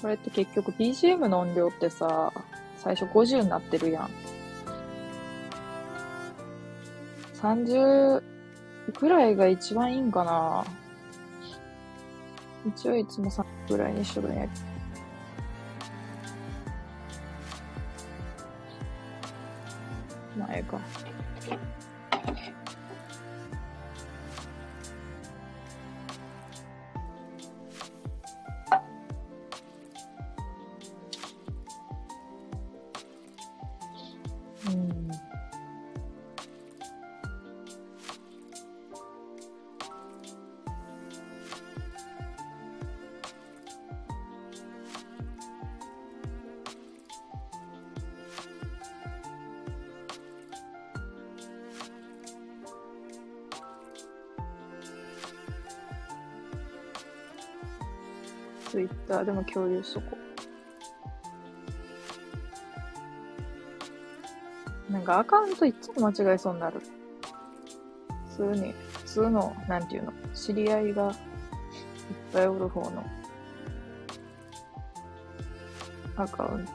これって結局 BGM の音量ってさ、最初50になってるやん。30くらいが一番いいんかな一応いつも3ぐらいにしとるんやけど。まあ、ええか。共有しとこう。なんかアカウントいっつも間違えそうになる。普通に、普通の、なんていうの、知り合いがいっぱいおる方のアカウン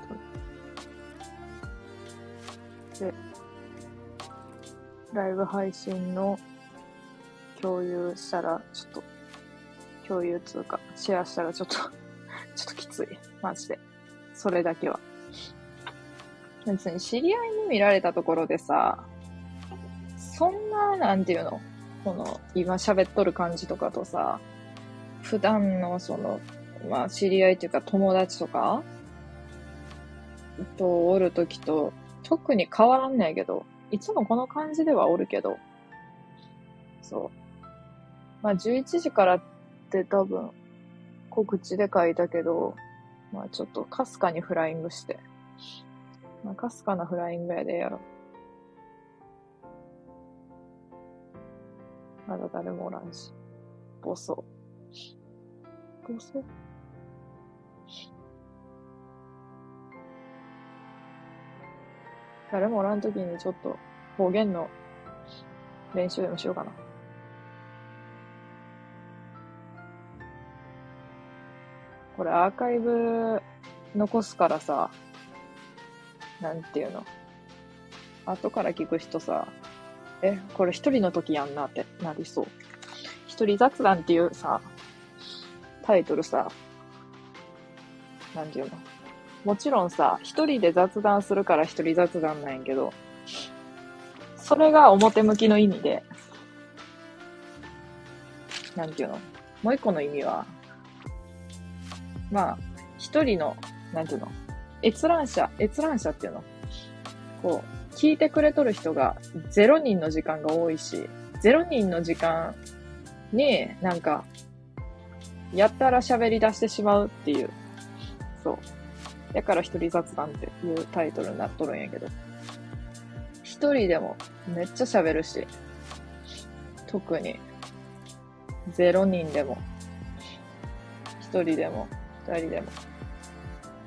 トで、ライブ配信の共有したら、ちょっと、共有通か、シェアしたらちょっと、つい。マジで。それだけは。別に知り合いに見られたところでさ、そんな、なんていうの？この、今喋っとる感じとかとさ、普段のその、まあ知り合いというか友達とかとおるときと特に変わらんねんけど、いつもこの感じではおるけど、そう。まあ11時からって多分告知で書いたけど、まあちょっとかすかにフライングして、まあかすかなフライングやでやろう。まだ誰もおらんし。ボソ。ボソ？誰もおらんときにちょっと方言の練習でもしようかな。これアーカイブ残すからさ、なんていうの？後から聞く人さ、え、これ一人の時やんなってなりそう。一人雑談っていうさ、タイトルさ、なんていうの？もちろんさ、一人で雑談するから一人雑談なんやけど、それが表向きの意味で、なんていうの？もう一個の意味は、まあ、一人の、なんていうの？閲覧者、閲覧者っていうの？こう、聞いてくれとる人が0人の時間が多いし、0人の時間になんか、やったら喋り出してしまうっていう。そう。だから一人雑談っていうタイトルになっとるんやけど。一人でもめっちゃ喋るし、特に0人でも、一人でも、二人でも。っ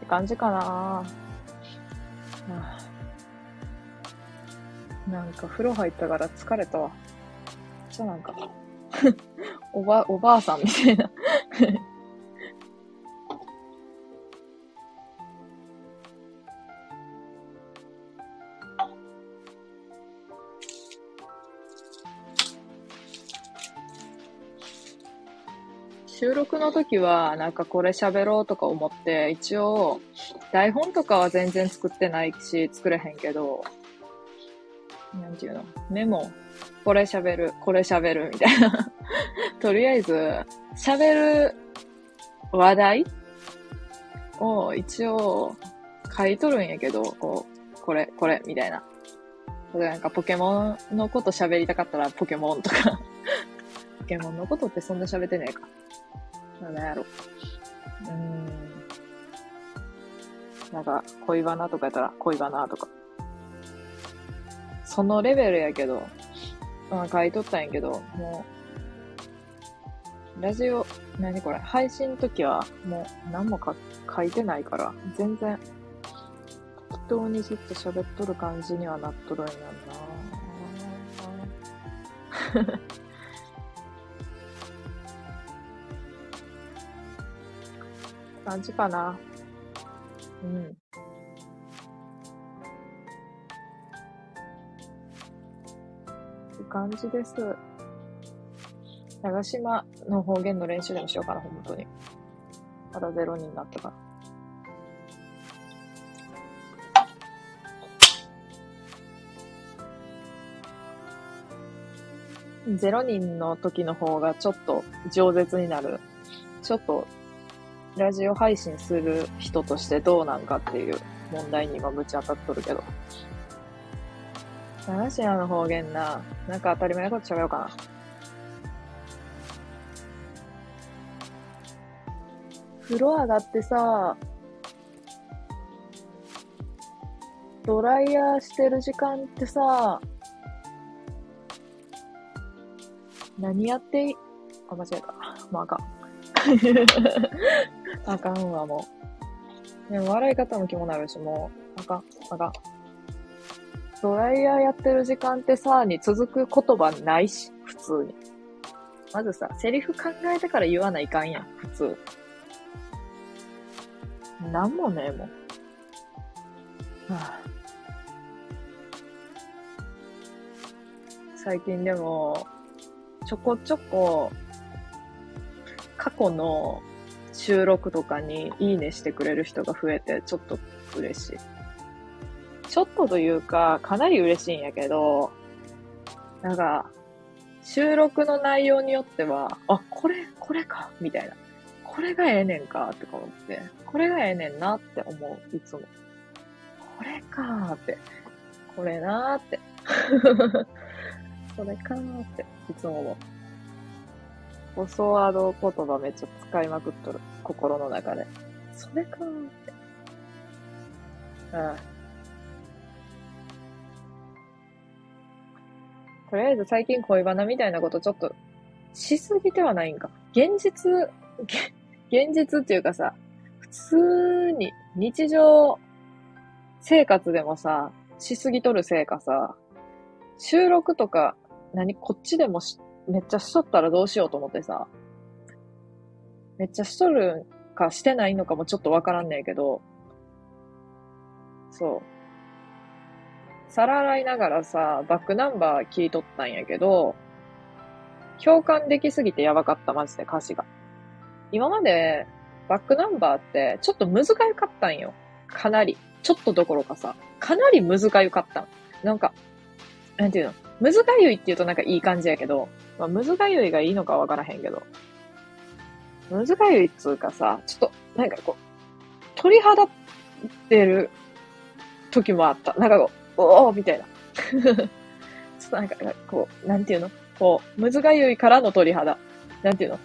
て感じかなはあ なんか風呂入ったから疲れたわ。じゃなんか、おば、おばあさんみたいな。収録の時は、なんかこれ喋ろうとか思って、一応、台本とかは全然作ってないし、作れへんけど、なんていうの？メモ、これ喋る、これ喋る、みたいな。とりあえず、喋る話題を一応書いとるんやけど、こう、これ、これ、みたいな。例えばなんかポケモンのこと喋りたかったらポケモンとか。ポケモンのことってそんな喋ってねえか。なんやろ。うーん。なんか、恋バナとかやったら恋バナとか。そのレベルやけど、まあ書いとったんやけど、もう、ラジオ、何これ、配信の時はもう何もか書いてないから、全然、適当にずっと喋っとる感じにはなっとるんやんな 感じかな。うん。って感じです。長島の方言の練習でもしようかな、本当に。まだゼロになったから。ゼロ人の時の方がちょっと饒舌になる。ちょっと、ラジオ配信する人としてどうなんかっていう問題に今ぶち当たっとるけど。長島の方言な、なんか当たり前のこと喋ろうかな。風呂上がってさ、ドライヤーしてる時間ってさ、何やってい、あ、間違えた。もうあかん。あかんわ、もう。でも笑い方も気もなるし、もう、あかん、あかん。ドライヤーやってる時間ってさ、に続く言葉ないし、普通に。まずさ、セリフ考えてから言わないかんやん、普通。なんもねえもん。はあ、最近でも、ちょこちょこ、過去の収録とかにいいねしてくれる人が増えて、ちょっと嬉しい。ちょっとというか、かなり嬉しいんやけど、なんか、収録の内容によっては、あ、これ、これか、みたいな。これがええねんか、とか思って、これがええねんなって思う、いつも。これかって。これなーって。これかーって、いつも思う。ボスワード言葉めっちゃ使いまくっとる。心の中で。それかーって。うん。とりあえず最近恋バナみたいなことちょっとしすぎてはないんか。現実、現実っていうかさ、普通に日常生活でもさ、しすぎとるせいかさ、収録とか、何、こっちでもしめっちゃしとったらどうしようと思ってさ、めっちゃしとるかしてないのかもちょっとわからんねんけど、そう。皿洗いながらさ、バックナンバー聞いとったんやけど、共感できすぎてやばかった、マジで歌詞が。今までバックナンバーってちょっと難かゆかったんよ。かなり。ちょっとどころかさ、かなり難かゆかったん。なんか、なんていうの？難かゆいって言うとなんかいい感じやけど、まあ、難かゆいがいいのかわからへんけど、難かゆいっつうかさ、ちょっと、なんかこう、鳥肌ってる時もあった。なんかこう、おおみたいな。ちょっとなんか、こう、なんていうの？こう、難かゆいからの鳥肌。なんていうの？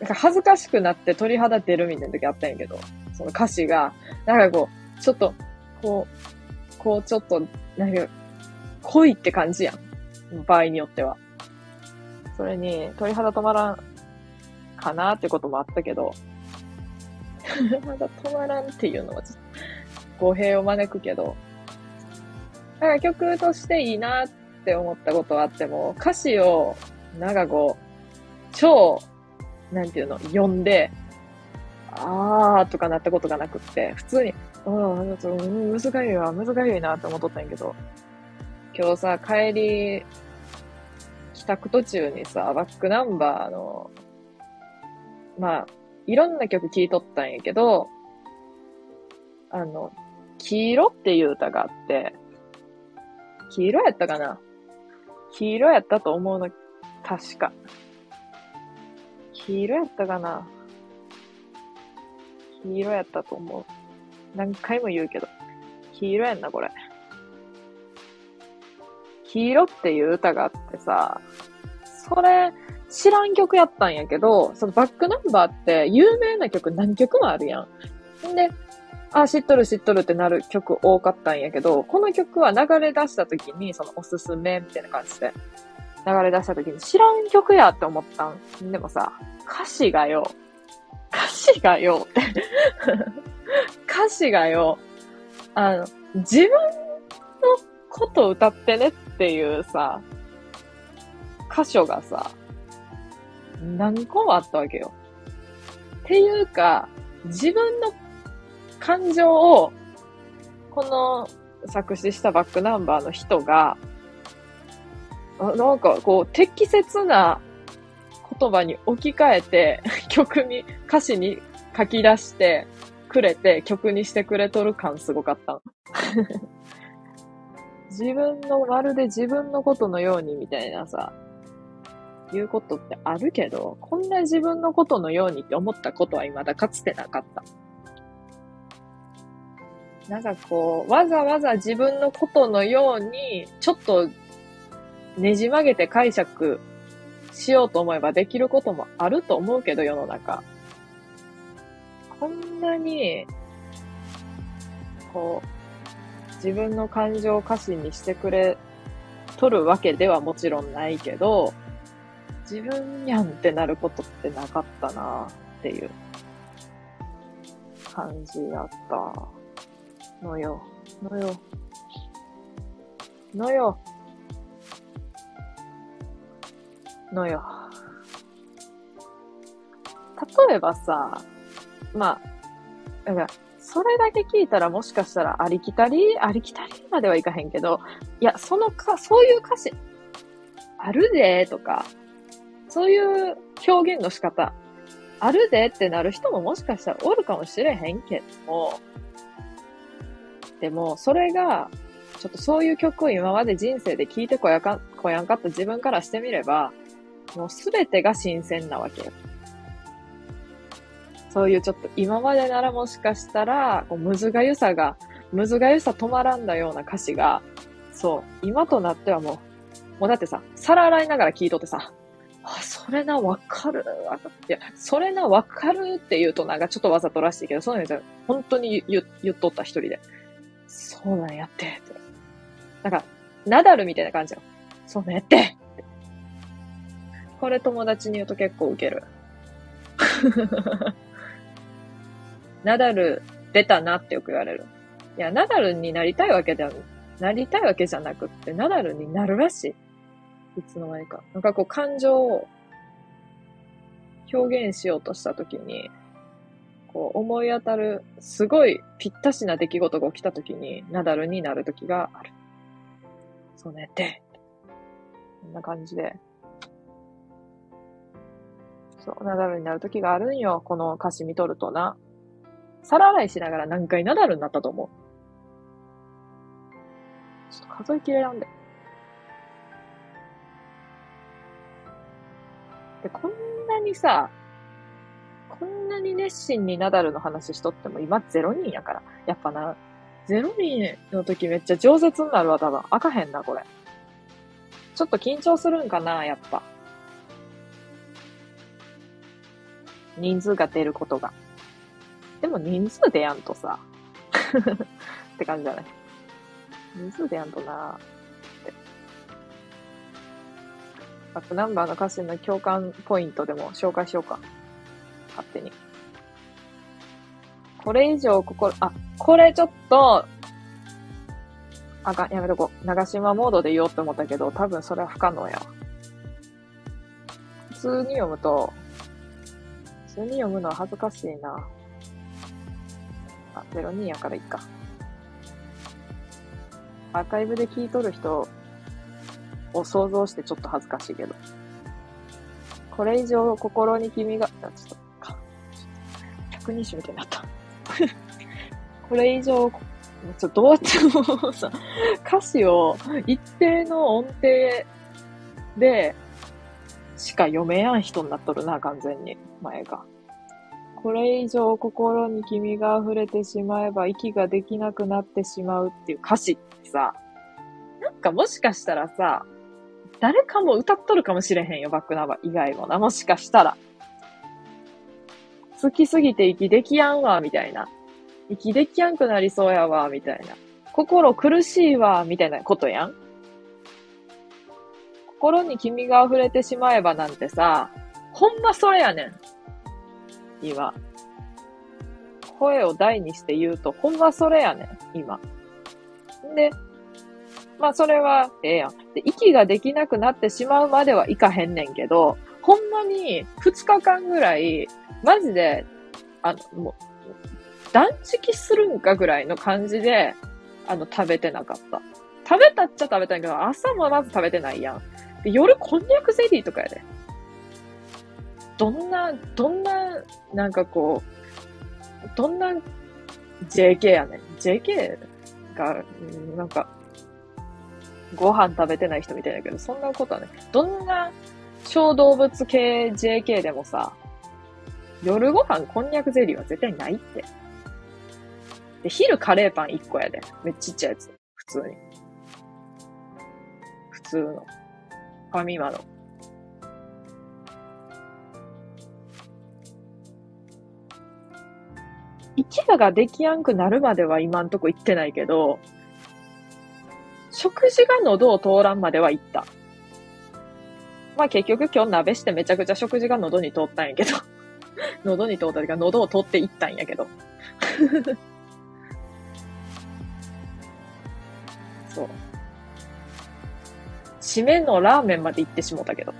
なんか恥ずかしくなって鳥肌出るみたいな時あったんやけど、その歌詞が、なんかこう、ちょっと、こう、こうちょっと、なんか、濃いって感じやん。場合によっては。それに、鳥肌止まらんかなってこともあったけど、まだ止まらんっていうのはちょっと語弊を招くけど、なんか曲としていいなって思ったことはあっても、歌詞を、なんかこう、超なんていうの、読んで、あーとかなったことがなくって、普通に、うん、ちょっと、難しいわ、難しいなって思っとったんやけど、今日さ、帰り、宅途中にさ、バックナンバーの、まあ、いろんな曲聴いとったんやけど、あの、黄色っていう歌があって、黄色やったかな？黄色やったと思うの、確か。黄色やったかな？黄色やったと思う。何回も言うけど。黄色やんな、これ。黄色っていう歌があってさ、それ、知らん曲やったんやけど、そのバックナンバーって有名な曲何曲もあるやん。んで、あ、知っとる知っとるってなる曲多かったんやけど、この曲は流れ出した時に、そのおすすめみたいな感じで流れ出した時に知らん曲やって思ったん。でもさ、歌詞がよ、歌詞がよって 歌詞がよ、あの、自分のこと歌ってねっていうさ、箇所がさ、何個もあったわけよ。っていうか、自分の感情を、この作詞したバックナンバーの人が、なんかこう、適切な言葉に置き換えて、曲に、歌詞に書き出してくれて、曲にしてくれとる感すごかった。自分の、まるで自分のことのようにみたいなさ、言うことってあるけど、こんな自分のことのようにって思ったことは未だかつてなかった。なんかこう、わざわざ自分のことのように、ちょっとねじ曲げて解釈しようと思えばできることもあると思うけど、世の中。こんなに、こう、自分の感情を歌詞にしてくれとるわけではもちろんないけど、自分やんってなることってなかったなっていう感じやったのよ。のよ。のよ。のよ。例えばさ、まあ、だか、それだけ聞いたらもしかしたらありきたり、ありきたりまではいかへんけど、いや、そのか、そういう歌詞、あるで、とか、そういう表現の仕方、あるでってなる人ももしかしたらおるかもしれへんけども、でも、それが、ちょっとそういう曲を今まで人生で聴いてこやか、こやんかった自分からしてみれば、もうすべてが新鮮なわけよ。そういうちょっと今までならもしかしたら、こうむずがゆさが、むずがゆさ止まらんだような歌詞が、そう、今となってはもう、もうだってさ、皿洗いながら聴いとってさ、あ、それな、わかる。いや、それな、わかるって言うとなんかちょっとわざとらしいけど、そういうのじゃ、本当に言言っとった一人で。そうなんやって、って。なんか、ナダルみたいな感じよ。そうなんやって。これ友達に言うと結構ウケる。ナダル出たなってよく言われる。いや、ナダルになりたいわけでは、なりたいわけじゃなくって、ナダルになるらしい。いつの間にか。なんかこう感情を表現しようとしたときに、こう思い当たる、すごいぴったしな出来事が起きたときに、ナダルになるときがある。そうねって。こんな感じで。そう、ナダルになるときがあるんよ。この歌詞見とるとな。皿洗いしながら何回ナダルになったと思う。ちょっと数えきれなんで。で、こんなにさ、こんなに熱心にナダルの話しとっても今0人やから。やっぱな、0人の時めっちゃ饒舌になるわ、多分。開かへんな、これ。ちょっと緊張するんかな、やっぱ。人数が出ることが。でも人数でやんとさ。って感じじゃない人数でやんとなってバックナンバーの歌詞の共感ポイントでも紹介しようか。勝手に。これ以上、ここ、あ、これちょっと、あかん、やめとこう。長島モードで言おうって思ったけど、多分それは不可能や。普通に読むと、普通に読むのは恥ずかしいな。あ、02やからいいか。アーカイブで聞いとる人を想像してちょっと恥ずかしいけど。これ以上心に君が、あ、ちょっと、か、百人種みたいになった。これ以上、ちょっとどうやってもさ、歌詞を一定の音程でしか読めやん人になっとるな、完全に。前が。これ以上心に君が溢れてしまえば息ができなくなってしまうっていう歌詞ってさ、なんかもしかしたらさ、誰かも歌っとるかもしれへんよ、バックナンバー以外もな。もしかしたら。好きすぎて息できやんわ、みたいな。息できやんくなりそうやわ、みたいな。心苦しいわ、みたいなことやん。心に君が溢れてしまえばなんてさ、ほんまそれやねん。今。声を大にして言うと、ほんまそれやねん、今。で、まあそれはええやん。で、息ができなくなってしまうまではいかへんねんけど、ほんまに2日間ぐらい、マジで、あの、もう断食するんかぐらいの感じで、あの、食べてなかった。食べたっちゃ食べたんけど、朝もまず食べてないやん。で、夜こんにゃくゼリーとかやで。どんな、どんな、なんかこう、どんな JK やねん。JK が、なんか、ご飯食べてない人みたいだけど、そんなことはね、どんな小動物系 JK でもさ、夜ご飯こんにゃくゼリーは絶対ないって。で、昼カレーパン1個やで。めっちゃちっちゃいやつ。普通に。普通の。ファミマの。市場ができやんくなるまでは今んとこ行ってないけど、食事が喉を通らんまでは行った。まあ結局今日鍋してめちゃくちゃ食事が喉に通ったんやけど。喉に通ったというか喉を通って行ったんやけど。そう。締めのラーメンまで行ってしもたけど。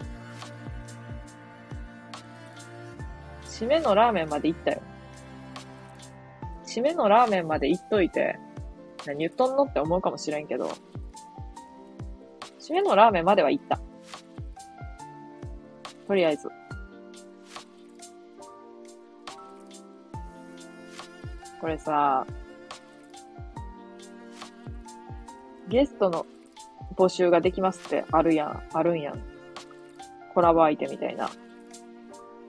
締めのラーメンまで行ったよ。締めのラーメンまで行っといて、何言っとんのって思うかもしれんけど、締めのラーメンまでは行った。とりあえず。これさ、ゲストの募集ができますってあるやん、あるんやん。コラボ相手みたいな。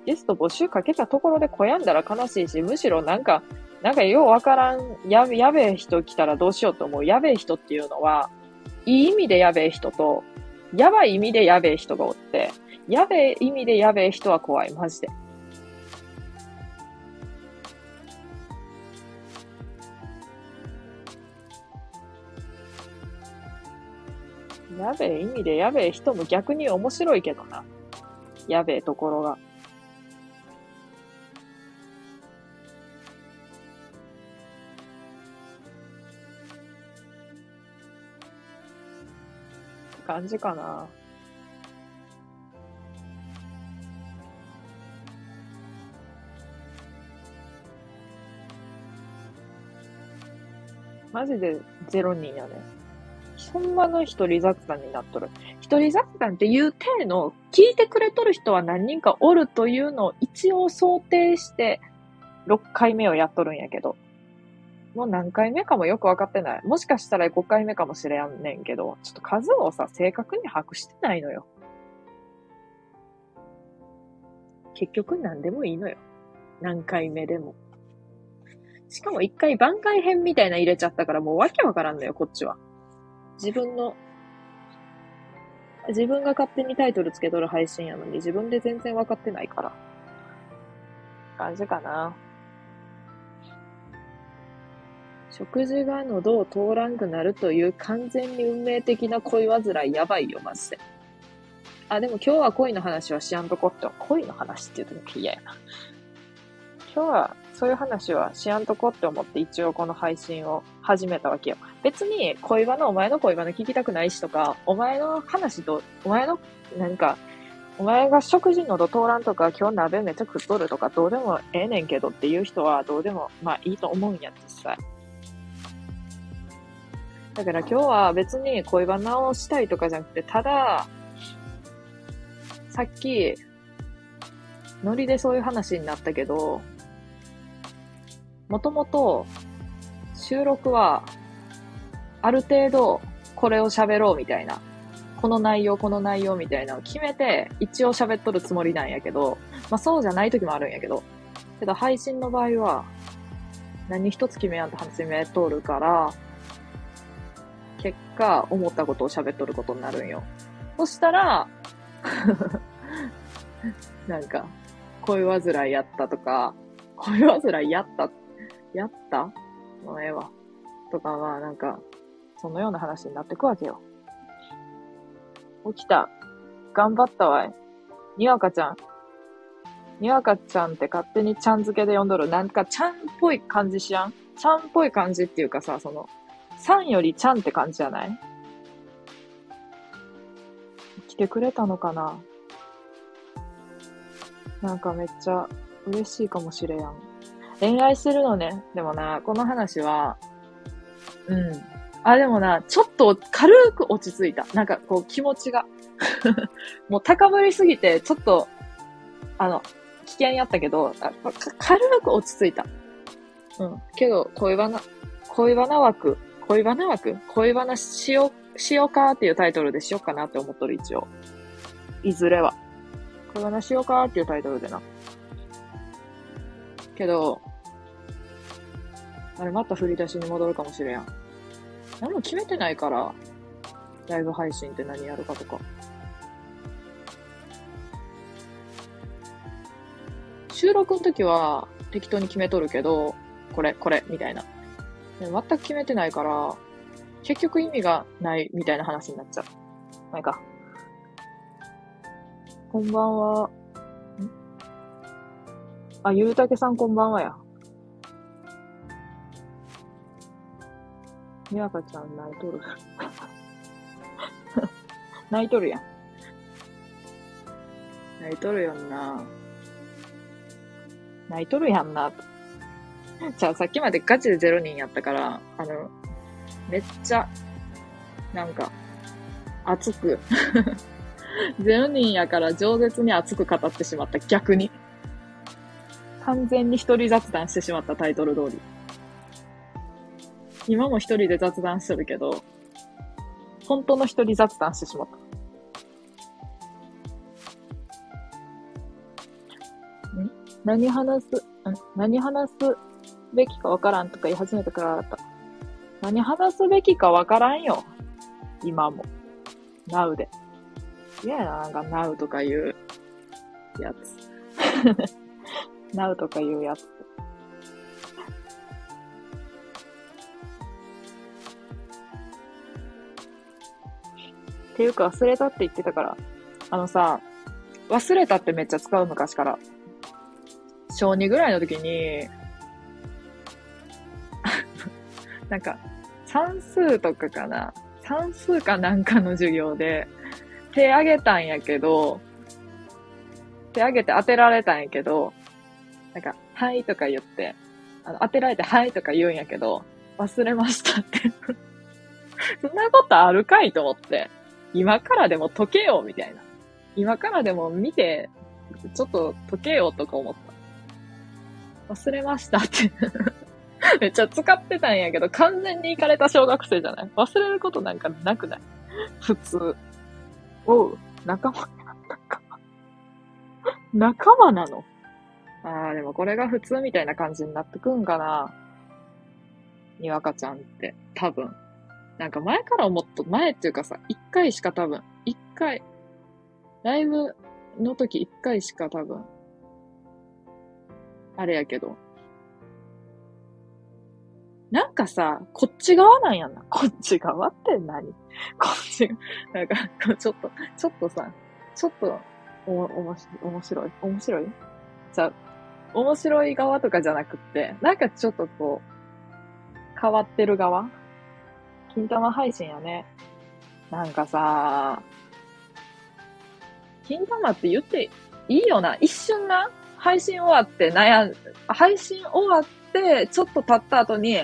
ゲスト募集かけたところで悔やんだら悲しいし、むしろなんか、なんかようわからん、や、やべえ人来たらどうしようと思う。やべえ人っていうのは、いい意味でやべえ人と、やばい意味でやべえ人がおって、やべえ意味でやべえ人は怖い、マジで。やべえ意味でやべえ人も逆に面白いけどな。やべえところが。感じかな。マジでゼロ人やね。ほんまの一人雑談になっとる。一人雑談っていう体の聞いてくれとる人は何人かおるというのを一応想定して6回目をやっとるんやけど。もう何回目かもよくわかってない。もしかしたら5回目かもしれんねんけど、ちょっと数をさ、正確に把握してないのよ。結局何でもいいのよ。何回目でも。しかも一回番外編みたいな入れちゃったからもうわけわからんのよ、こっちは。自分の、自分が勝手にタイトルつけとる配信やのに自分で全然分かってないから。感じかな。食事が喉を通らんくなるという完全に運命的な恋煩いやばいよ、マジで。あ、でも今日は恋の話はしやんとこって、恋の話って言うとも嫌やな。今日はそういう話はしやんとこって思って一応この配信を始めたわけよ。別に恋バナ、お前の恋バナ聞きたくないしとか、お前の話と、お前の、なんか、お前が食事のど通らんとか、今日鍋めっちゃ食っとるとか、どうでもええねんけどっていう人はどうでも、まあいいと思うんや、実際。だから今日は別に恋バナをしたいとかじゃなくて、ただ、さっき、ノリでそういう話になったけど、もともと収録はある程度これを喋ろうみたいな、この内容、この内容みたいなのを決めて一応喋っとるつもりなんやけど、まあそうじゃない時もあるんやけど、けど配信の場合は何一つ決めやんと始めとるから、結果思ったことを喋っとることになるんよ。そしたら なんか、恋煩いやったとか、恋煩いやったやった？もうええわ。とかは、なんか、そのような話になってくわけよ。起きた。頑張ったわい。にわかちゃん。にわかちゃんって勝手にちゃん付けで呼んどる。なんかちゃんっぽい感じしやん？ちゃんっぽい感じっていうかさ、その、さんよりちゃんって感じじゃない？来てくれたのかな？なんかめっちゃ嬉しいかもしれやん。恋愛してるのね。でもな、この話は、うん。あ、でもな、ちょっと軽く落ち着いた。なんかこう気持ちが。もう高ぶりすぎて、ちょっと、あの、危険やったけど、あ軽く落ち着いた。うん。けど、恋バナ、恋バナ枠、恋バナ枠？恋バナしよう、しようかっていうタイトルでしようかなって思っとる、一応。いずれは。恋バナしようかっていうタイトルでな。けど、あれまた振り出しに戻るかもしれん。何も決めてないから、ライブ配信って何やるかとか。収録の時は適当に決めとるけど、これ、これ、みたいな。全く決めてないから、結局意味がないみたいな話になっちゃう。まあ、いいか。こんばんは。ん？あ、ゆうたけさんこんばんはや。みやかちゃん泣いとる。泣いとるやん。泣いとるよんな。泣いとるやんな。じゃあさっきまでガチで0人やったから、あの、めっちゃ、なんか、熱く 0人やから饒舌に熱く語ってしまった。逆に。完全に一人雑談してしまったタイトル通り。今も一人で雑談してるけど、本当の一人雑談してしまった。ん？何話す、何話す？べきかわからんとか言い始めたからだった。何話すべきかわからんよ。今も。なうで。嫌やな、なんかなうとか言うやつ。なうとか言うやつ。っていうか忘れたって言ってたから。あのさ、忘れたってめっちゃ使う昔から。小2ぐらいの時に、なんか、算数とかかな？算数かなんかの授業で、手あげたんやけど、手あげて当てられたんやけど、なんか、はいとか言って、あの、当てられてはいとか言うんやけど、忘れましたって そんなことあるかいと思って。今からでも解けよみたいな。今からでも見て、ちょっと解けよとか思った。忘れましたって めっちゃ使ってたんやけど、完全に行かれた小学生じゃない？忘れることなんかなくない？普通。おう、仲間になったか。仲間なの？ああ、でもこれが普通みたいな感じになってくんかな。にわかちゃんって、多分。なんか前から思っと、前っていうかさ、一回しか多分、一回、ライブの時一回しか多分、あれやけど。なんかさ、こっち側なんやな。こっち側って何？こっち、なんか、ちょっと、ちょっとさ、ちょっと、お、おもし、面白い？面白い？じゃあ、面白い側とかじゃなくって、なんかちょっとこう、変わってる側？金玉配信やね。なんかさ、金玉って言っていいよな？一瞬な、配信終わって悩ん、配信終わって、ちょっと経った後に、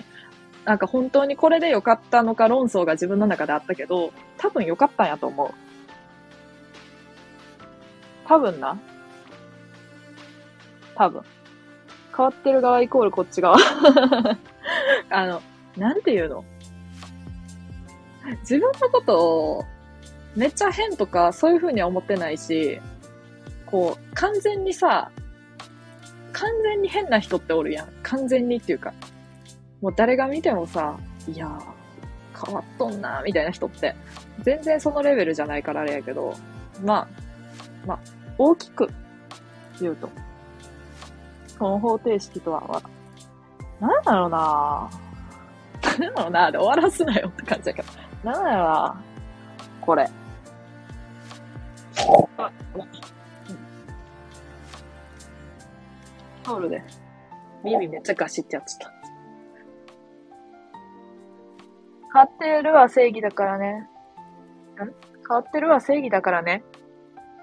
なんか本当にこれで良かったのか論争が自分の中であったけど、多分良かったんやと思う。多分な。多分。変わってる側イコールこっち側。あの、なんていうの？自分のことをめっちゃ変とかそういう風には思ってないし、こう、完全にさ、完全に変な人っておるやん。完全にっていうか。もう誰が見てもさ、いやー、変わっとんなー、みたいな人って。全然そのレベルじゃないからあれやけど、まあ、まあ、大きく言うと。その方程式とは、なんだろうななんだろうなで終わらすなよって感じだけど。なんだろうなこれ。あ、うん。タオルで。耳めっちゃガシってやってた。変わってるは正義だからね。ん？変わってるは正義だからね。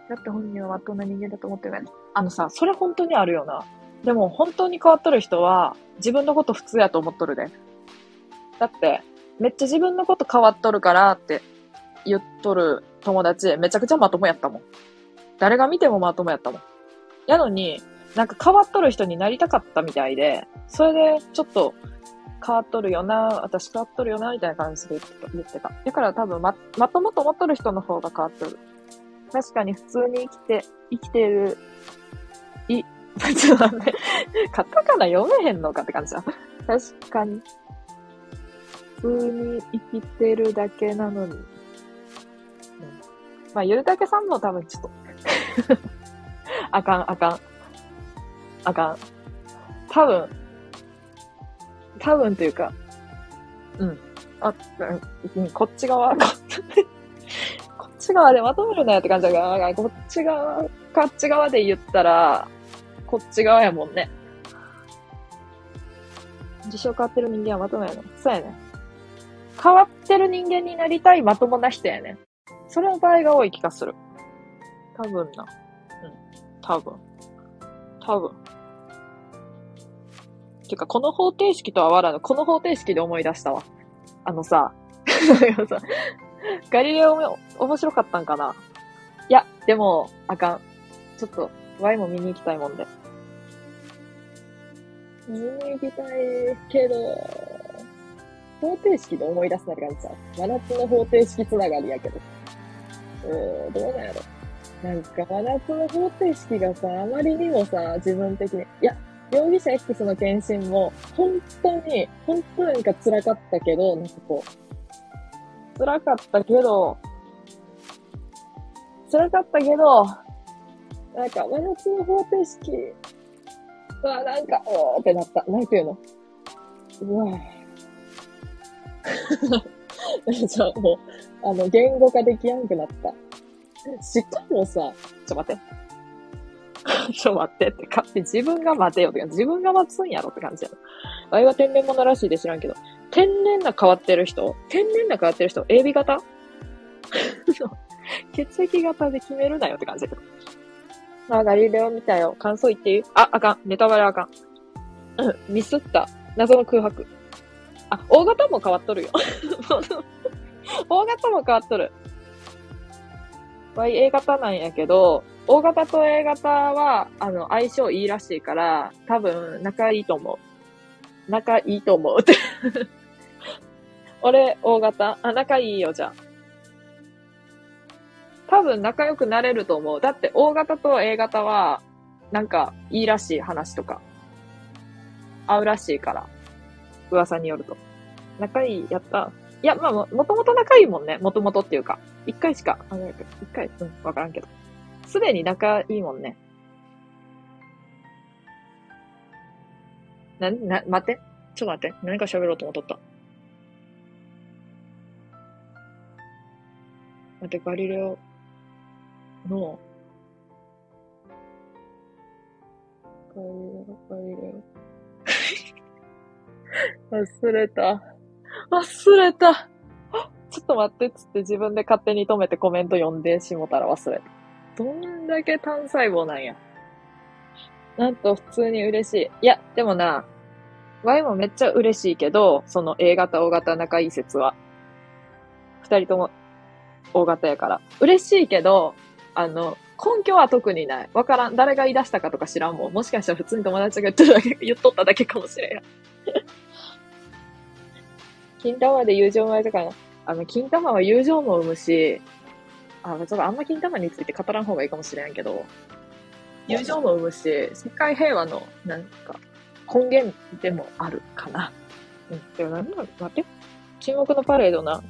だって本人はまっとうな人間だと思ってない。あのさ、それ本当にあるよな。でも本当に変わっとる人は自分のこと普通やと思っとるで。だって、めっちゃ自分のこと変わっとるからって言っとる友達、めちゃくちゃまともやったもん。誰が見てもまともやったもん。やのに、なんか変わっとる人になりたかったみたいで、それでちょっと変わっとるよな、私変わっとるよな、みたいな感じで言ってた。だから多分ま、まともと思っとる人の方が変わっとる。確かに普通に生きて、生きてる、い、ちょっと待って、カタカナ読めへんのかって感じだ。確かに。普通に生きてるだけなのに。うん、まあ、ゆるたけさんも多分ちょっと あかん、あかん。あかん。多分、多分というか、うん。あ、うん、こっち側、こっち側でまとめるなよって感じだから、こっち側、こっち側で言ったら、こっち側やもんね。自称変わってる人間はまともやね。そうやね。変わってる人間になりたいまともな人やね。それの場合が多い気がする。多分な。うん。多分。多分。てか、この方程式とはわらぬ、この方程式で思い出したわ。あのさ、さ ガリレオ面白かったんかな？いや、でも、あかん。ちょっと、ワイも見に行きたいもんで。見に行きたいけど、方程式で思い出すなって感じさ。真夏の方程式つながりやけど。うーん、どうなんやろ。なんか、真夏の方程式がさ、あまりにもさ、自分的に。いや、容疑者 X の検診も、本当に、本当になんか辛かったけど、なんかこう、辛かったけど、辛かったけど、なんか、真夏の方程式は、なんか、おーってなった。なんていうの？うわぁ。じゃあもう、あの、言語化できやんくなった。しかもさ、ちょ待って。ちょ待ってってか、自分が待てよってか、自分が待つんやろって感じやろ。あれは天然物らしいで知らんけど、天然な変わってる人？天然な変わってる人 ?AB 型？血液型で決めるなよって感じだけど。あ、ガリレオ見たよ。感想言っていい？あ、あかん。ネタバレあかん。うん、ミスった。謎の空白。あ、大型も変わっとるよ。大型も変わっとる。Y A 型なんやけど、大型と A 型は、あの、相性いいらしいから、多分、仲いいと思う。仲いいと思うって。俺、大型あ、仲いいよ、じゃあ。多分、仲良くなれると思う。だって、大型と A 型は、なんか、いいらしい話とか、合うらしいから。噂によると。仲いい、やった。いや、まあ、も、ともと仲いいもんね。もともとっていうか。一回しか、あの、一回、うん、わからんけど。すでに仲いいもんね。な、な、待って。ちょっと待って。何か喋ろうと思っとった。待って、ガリレオの、ガリレオ、ガリレオ。忘れた。忘れた。ちょっと待ってっつって自分で勝手に止めてコメント読んでしもたら忘れた。どんだけ単細胞なんや。なんと普通に嬉しい。いや、でもな、Y もめっちゃ嬉しいけど、その A 型、O 型仲いい説は。二人とも O 型やから。嬉しいけど、あの、根拠は特にない。わからん。誰が言い出したかとか知らんもん。もしかしたら普通に友達が言っとだけ、言っとっただけかもしれん。金玉で友情生まれたからな。あの、金玉は友情も生むし、あ、ちょっとあんま金玉について語らん方がいいかもしれんけど、友情も生むし、世界平和の、なんか、根源でもあるかな。うん。でもなんだ、待って。沈黙のパレードな、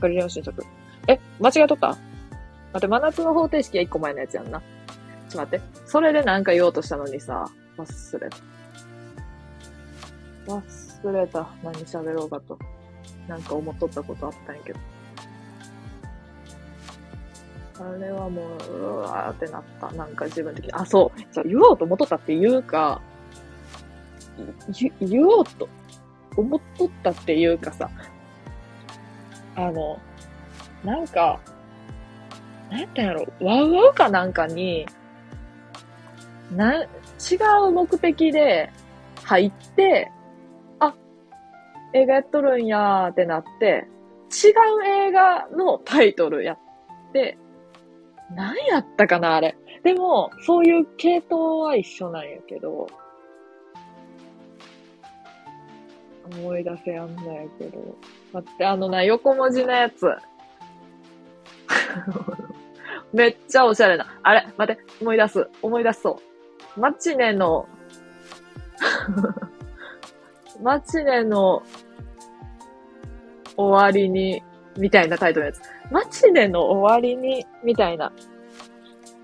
ガリレオ新作。え、間違えとった？待って、真夏の方程式は一個前のやつやんな。ちょっと待って。それでなんか言おうとしたのにさ、忘れた。忘れた。何喋ろうかと。なんか思っとったことあったんやけど。あれはもう、うわーってなった。なんか自分的に。あ、そう。じゃ言おうと思っとったっていうか、言言おうと思っとったっていうかさ、あの、なんか、なんやったんやろ、ワウワウかなんかに、な、違う目的で入って、あ、映画やっとるんやーってなって、違う映画のタイトルやって、何やったかな、あれ。でも、そういう系統は一緒なんやけど、思い出せやんないやけど。待って、あのな、横文字のやつ。めっちゃおしゃれな。あれ待って、思い出す。思い出すそう。マチネの マチネの終わりに、みたいなタイトルのやつ。マチネの終わりに、みたいな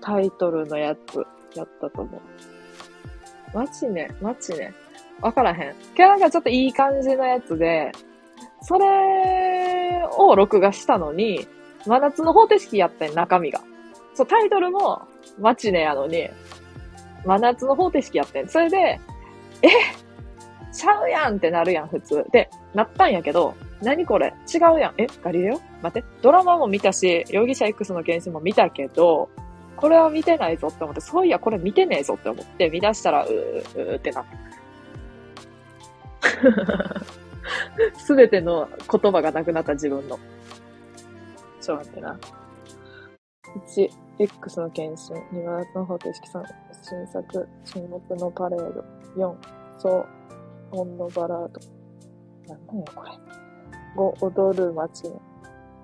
タイトルのやつやったと思う。マチネ、マチネ。わからへん。今日なんかちょっといい感じのやつで、それを録画したのに、真夏の方程式やってん、中身が。そう、タイトルも、マチネやのに、真夏の方程式やってん。それで、えちゃうやんってなるやん、普通。で、なったんやけど、何これ？違うやん。え？ガリレオ？待って。ドラマも見たし、容疑者 X の検証も見たけど、これは見てないぞって思って、そういや、これ見てねえぞって思って、見出したら、うー、うーってなった。すべての言葉がなくなった自分の。ちょっと待ってな。1、X の検診。2、真夏の方程式3、新作、沈黙のパレード。4、そう、音のバラード。なんだよ、これ？5、踊る街。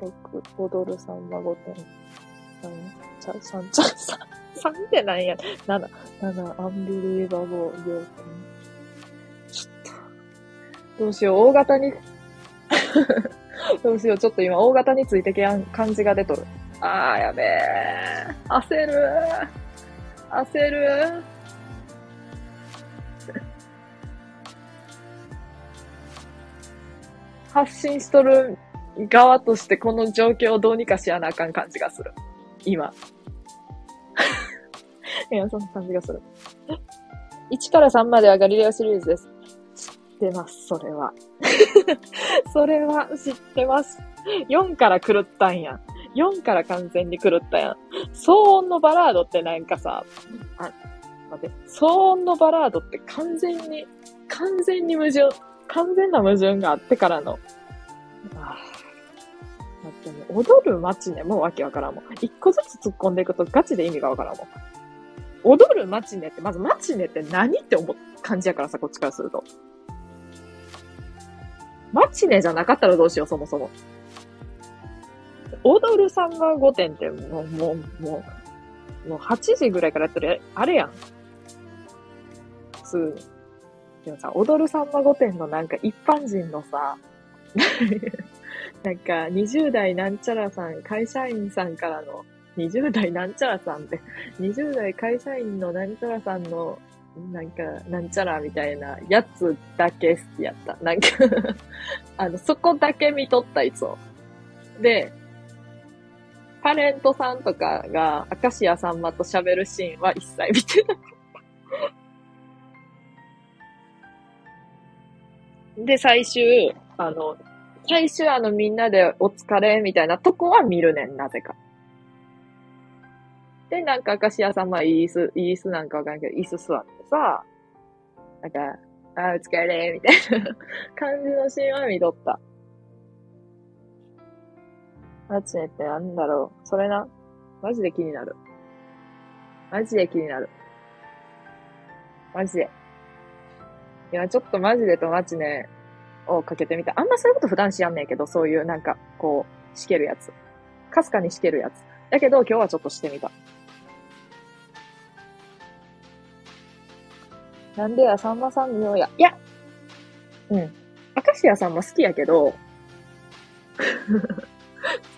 6、踊るさんま御殿。3、ちゃ、3、ちゃ、3、3ってなんや。7、7、アンビリーバボー、両ちょっと、どうしよう、大型に どうしよう、ちょっと今、大型についてけやん感じが出とる。あー、やべえ。焦る焦る発信しとる側としてこの状況をどうにかしやなあかん感じがする。今。いや、そんな感じがする。1から3まではガリレオシリーズです。知ってます、それは。それは知ってます。4から狂ったんや。4から完全に狂ったやん。騒音のバラードってなんかさ、あ、待って、騒音のバラードって完全に、完全に矛盾。完全な矛盾があってからの。あだってね、踊る街ね、もうわけわからんもん。一個ずつ突っ込んでいくとガチで意味がわからんもん。踊る街ねって、まず街ねって何って思う感じやからさ、こっちからすると。街ねじゃなかったらどうしよう、そもそも。踊るさんが5点ってもう、もう、もう、もう8時ぐらいからやってる、あれやん。普通に。でもさ、踊るさんま御殿のなんか一般人のさ、なんか20代なんちゃらさん、会社員さんからの、20代なんちゃらさんって、20代会社員のなんちゃらさんの、なんか、なんちゃらみたいなやつだけ好きやった。なんか あの、そこだけ見とったいつを。で、タレントさんとかが、明石家さんまと喋るシーンは一切見てなかった。で、最終、あの、最終あのみんなでお疲れみたいなとこは見るねん、なぜか。で、なんか、明石家さん、まあ、イース、イースなんかわかんないけど、椅子座ってさ、なんか、あー、お疲れみたいな感じのシーンは見とった。マジでってなんだろう。それな。マジで気になる。マジで気になる。マジで。いや、ちょっとマジでとマチネをかけてみた。あんまそういうこと普段しやんねんけど、そういうなんか、こう、しけるやつ。かすかにしけるやつ。だけど、今日はちょっとしてみた。なんでや、さんまさん見ようや。いやうん。明石家さんも好きやけど、好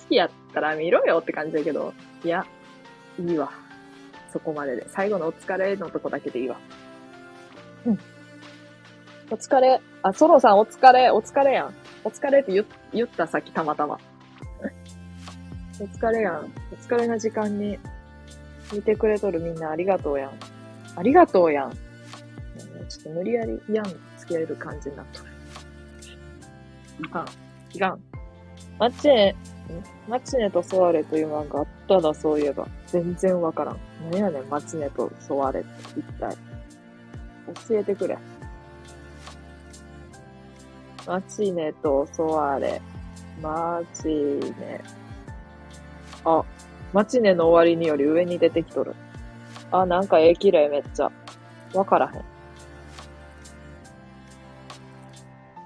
きやったら見ろよって感じだけど、いや、いいわ。そこまでで。最後のお疲れのとこだけでいいわ。うん。お疲れ。あ、ソロさんお疲れ。お疲れやん。お疲れって言言ったさっきたまたま。お疲れやん。お疲れの時間に見てくれとるみんなありがとうやん。ありがとうやん。ちょっと無理やりやんつける感じになっとる。いかん。いかん。マチネ、マチネとソワレという漫画あっただ、そういえば。全然わからん。何やねん、マチネとソワレって一体。教えてくれ。マチネとソワレ。マチネ。あ、マチネの終わりにより上に出てきとる。あ、なんか絵綺麗めっちゃ。わからへん。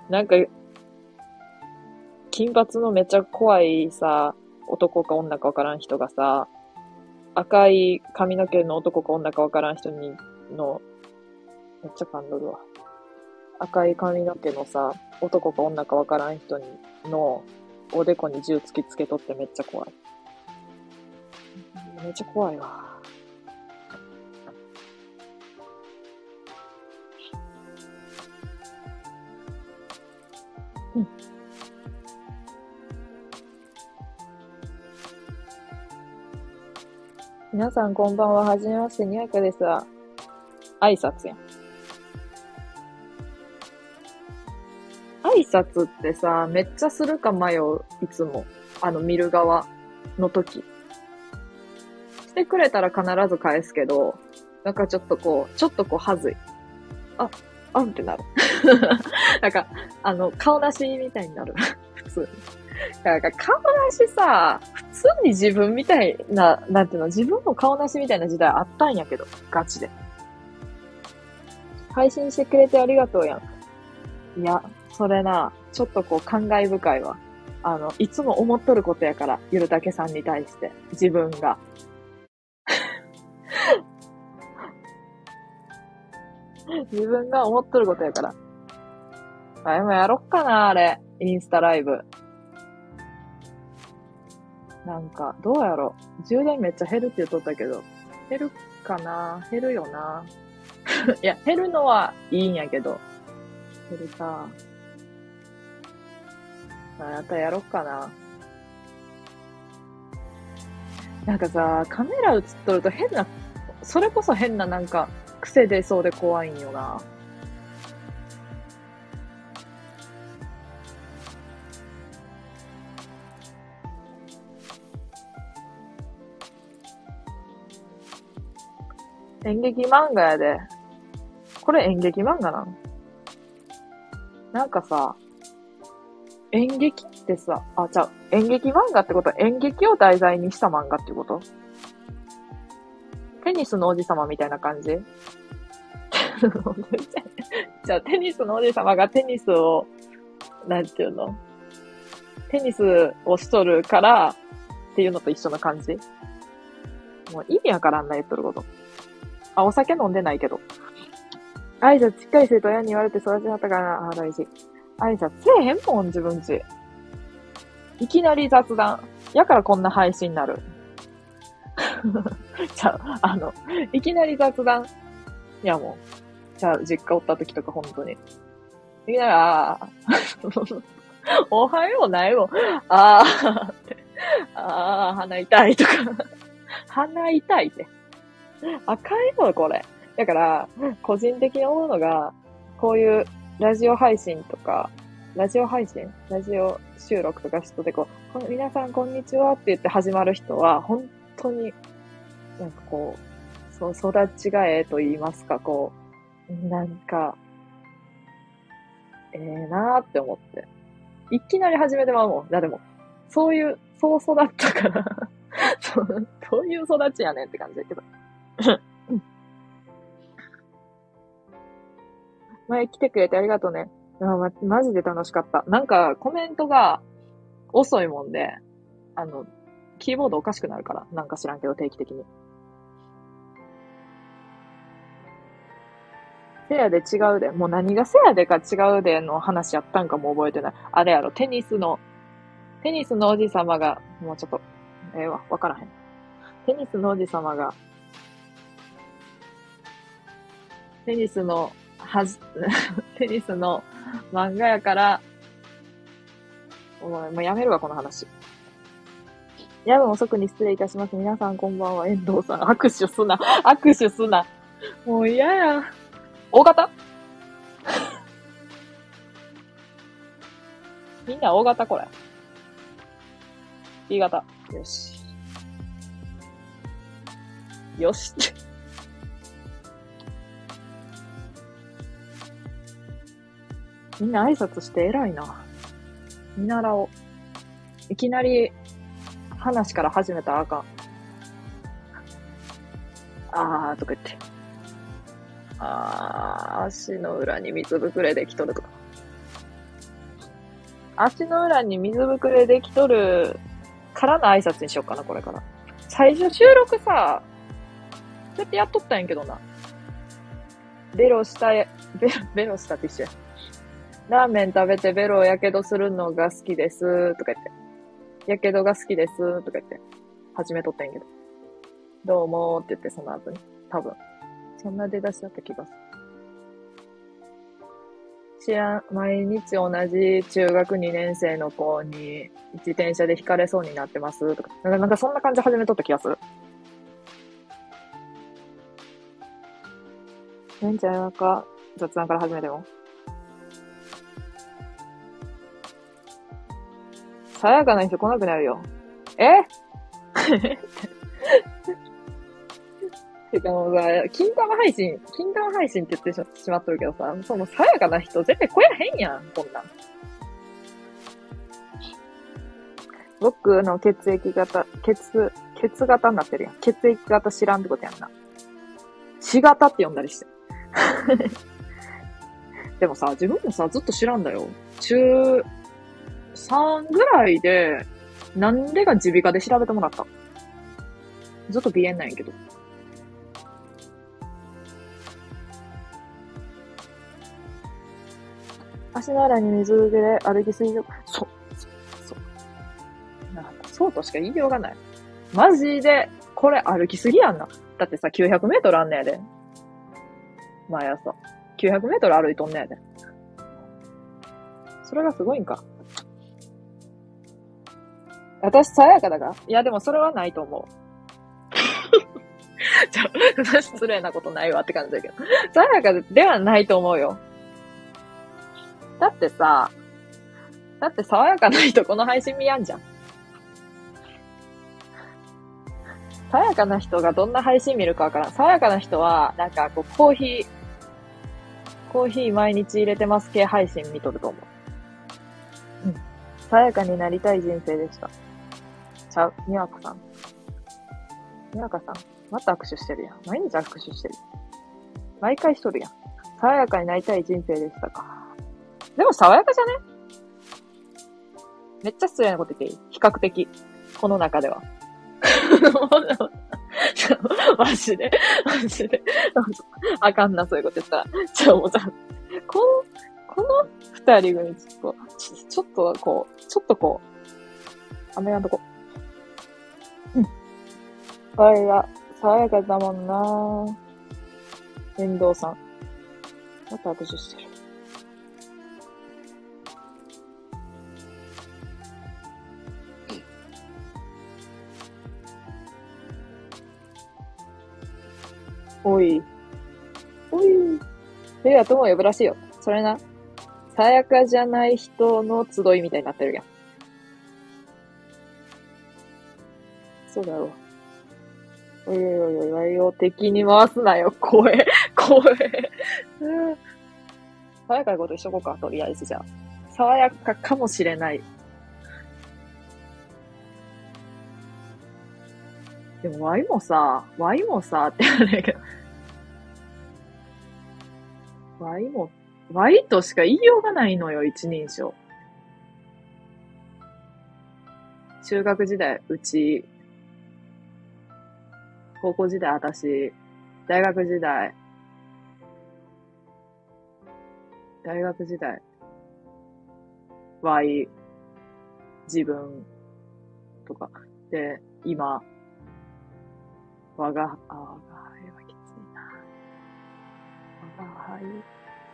なんか、金髪のめっちゃ怖いさ、男か女かわからん人がさ、赤い髪の毛の男か女かわからん人に、の、めっちゃ感動るわ。赤い髪の毛のさ、男か女かわからん人に、の、おでこに銃突きつけとってめっちゃ怖い。めっちゃ怖いわ。うん。皆さんこんばんは。はじめまして、にやかですわ。挨拶やん。挨拶ってさ、めっちゃするか迷う、いつも。あの、見る側の時。してくれたら必ず返すけど、なんかちょっとこう、ちょっとこう、はずい。あ、あんってなる。なんか、あの、顔出しみたいになる。普通に。なんか顔出しさ、普通に自分みたいな、なんていうの、自分も顔出しみたいな時代あったんやけど、ガチで。配信してくれてありがとうやん。いや、それな、ちょっとこう感慨深いわ。あの、いつも思っとることやから、ゆるたけさんに対して、自分が。自分が思っとることやから。あ、今やろっかな、あれ。インスタライブ。なんか、どうやろ。充電めっちゃ減るって言っとったけど、減るかな？減るよな。いや、減るのはいいんやけど。減るか。またやろっかな。なんかさ、カメラ映っとると変な、それこそ変ななんか、癖出そうで怖いんよな。演劇漫画やで。これ演劇漫画なん？なんかさ、演劇ってさ、あ、じゃあ、演劇漫画ってこと？は演劇を題材にした漫画ってこと？テニスの王子様みたいな感じ？じゃあ、テニスの王子様がテニスを、なんていうの？テニスをしとるからっていうのと一緒な感じ？もう意味わからんな、言っとること。あ、お酒飲んでないけど。挨拶しっかりせると親に言われて育ちはったからな。あ、大事。挨拶せえへんもん、自分ち。いきなり雑談。やからこんな配信になる。じゃあ、の、いきなり雑談。いやもう、じゃあ、実家おった時とか本当に。いきなり、ああ、おはようないもん。ああ、ああ、鼻痛いとか。鼻痛いって。赤いのこれ。だから、個人的に思うのが、こういうラジオ配信とか、ラジオ配信？ラジオ収録とか人でこう、皆さんこんにちはって言って始まる人は、本当に、なんかこう、そう、育ちがええと言いますか、こう、なんか、ええなーって思って。いきなり始めてまうもん、誰も。そういう、そう育ったから そう、そういう育ちやねんって感じだけど。前来てくれてありがとうね。ま、マジで楽しかった。なんか、コメントが遅いもんで、あの、キーボードおかしくなるから。なんか知らんけど、定期的に。せやで違うで。もう何がせやでか違うでの話やったんかも覚えてない。あれやろ、テニスの、テニスのおじさまが、もうちょっと、ええー、わ、わからへん。テニスのおじさまが、テニスのはず、テニスの漫画やから、お前もうやめるわ、この話。夜分遅くに失礼いたします。皆さんこんばんは。遠藤さん、握手すな。握手すな。もう嫌や。大型？みんな大型これ。B 型。よし。よしみんな挨拶して偉いな。見習おう。いきなり話から始めたらあかん。あーとか言って。あー、足の裏に水ぶくれできとるとか。足の裏に水ぶくれできとるからの挨拶にしよっかな、これから。最初収録さ、そうやってやっとったんやけどな。ベロした、ベロ、ベロしたって一緒や。ラーメン食べてベロをやけどするのが好きです、とか言って。やけどが好きです、とか言って。始めとったんけど。どうもーって言って、その後に。多分。そんな出だしだった気がする。知らん、毎日同じ中学2年生の子に自転車で引かれそうになってますとか。なんかなんかそんな感じ始めとった気がする。えんちゃんか雑談から始めても。さやかな人来なくなるよ。え？てかもうさ、金玉配信、金玉配信って言ってしまっとるけどさ、そのさやかな人絶対来やへんやん、こんなん。僕の血液型、血、血型になってるやん。血液型知らんってことやんな。血型って呼んだりして。でもさ、自分もさ、ずっと知らんだよ。中3ぐらいで、なんでが耳鼻科で調べてもらった。ずっと鼻炎なんやけど。足の裏に水ぶくれ、歩きすぎる。そう、そう、そう。なんか、そうとしか言いようがない。マジで、これ歩きすぎやんな。だってさ、900メートルあんねやで。毎朝。900メートル歩いとんねやで。それがすごいんか。私、さやかだがいや、でもそれはないと思う。じゃあ、失礼なことないわって感じだけど。さやかではないと思うよ。だってさ、だって爽やかな人この配信見やんじゃん。爽やかな人がどんな配信見るかわからん。爽やかな人は、なんかこう、コーヒー、コーヒー毎日入れてます系配信見とると思う。うん。爽やかになりたい人生でした。ちゃう、にわかさん。にわかさん、また握手してるやん。毎日握手してる。毎回しとるやん。爽やかになりたい人生でしたか。でも爽やかじゃね？めっちゃ失礼なこと言っていい？比較的。この中では。マジで、マジで。あかんな、そういうこと言ったら。ちょ、もうさ、この、この二人組、ちょっと、ちょっとこう、ちょっとこう、雨やんとこ。うん。あれが、爽やかだもんな遠藤さん。また握手してる。おい。おい。それは友を呼ぶらしいよ。それな。さやかじゃない人の集いみたいになってるやん。そうだろう。おいおいおいおい、ワイを敵に回すなよ。怖え。怖え。爽やかなことしとこうか、とりあえずじゃあ。爽やかかもしれない。でも、ワイもさ、ワイもさ、ってあれけど、ワイも、ワイとしか言いようがないのよ、一人称。中学時代、うち、高校時代、私、大学時代、大学時代、ワイ、自分、とか。で、今、我が、あ、我が輩はきついな。我が輩。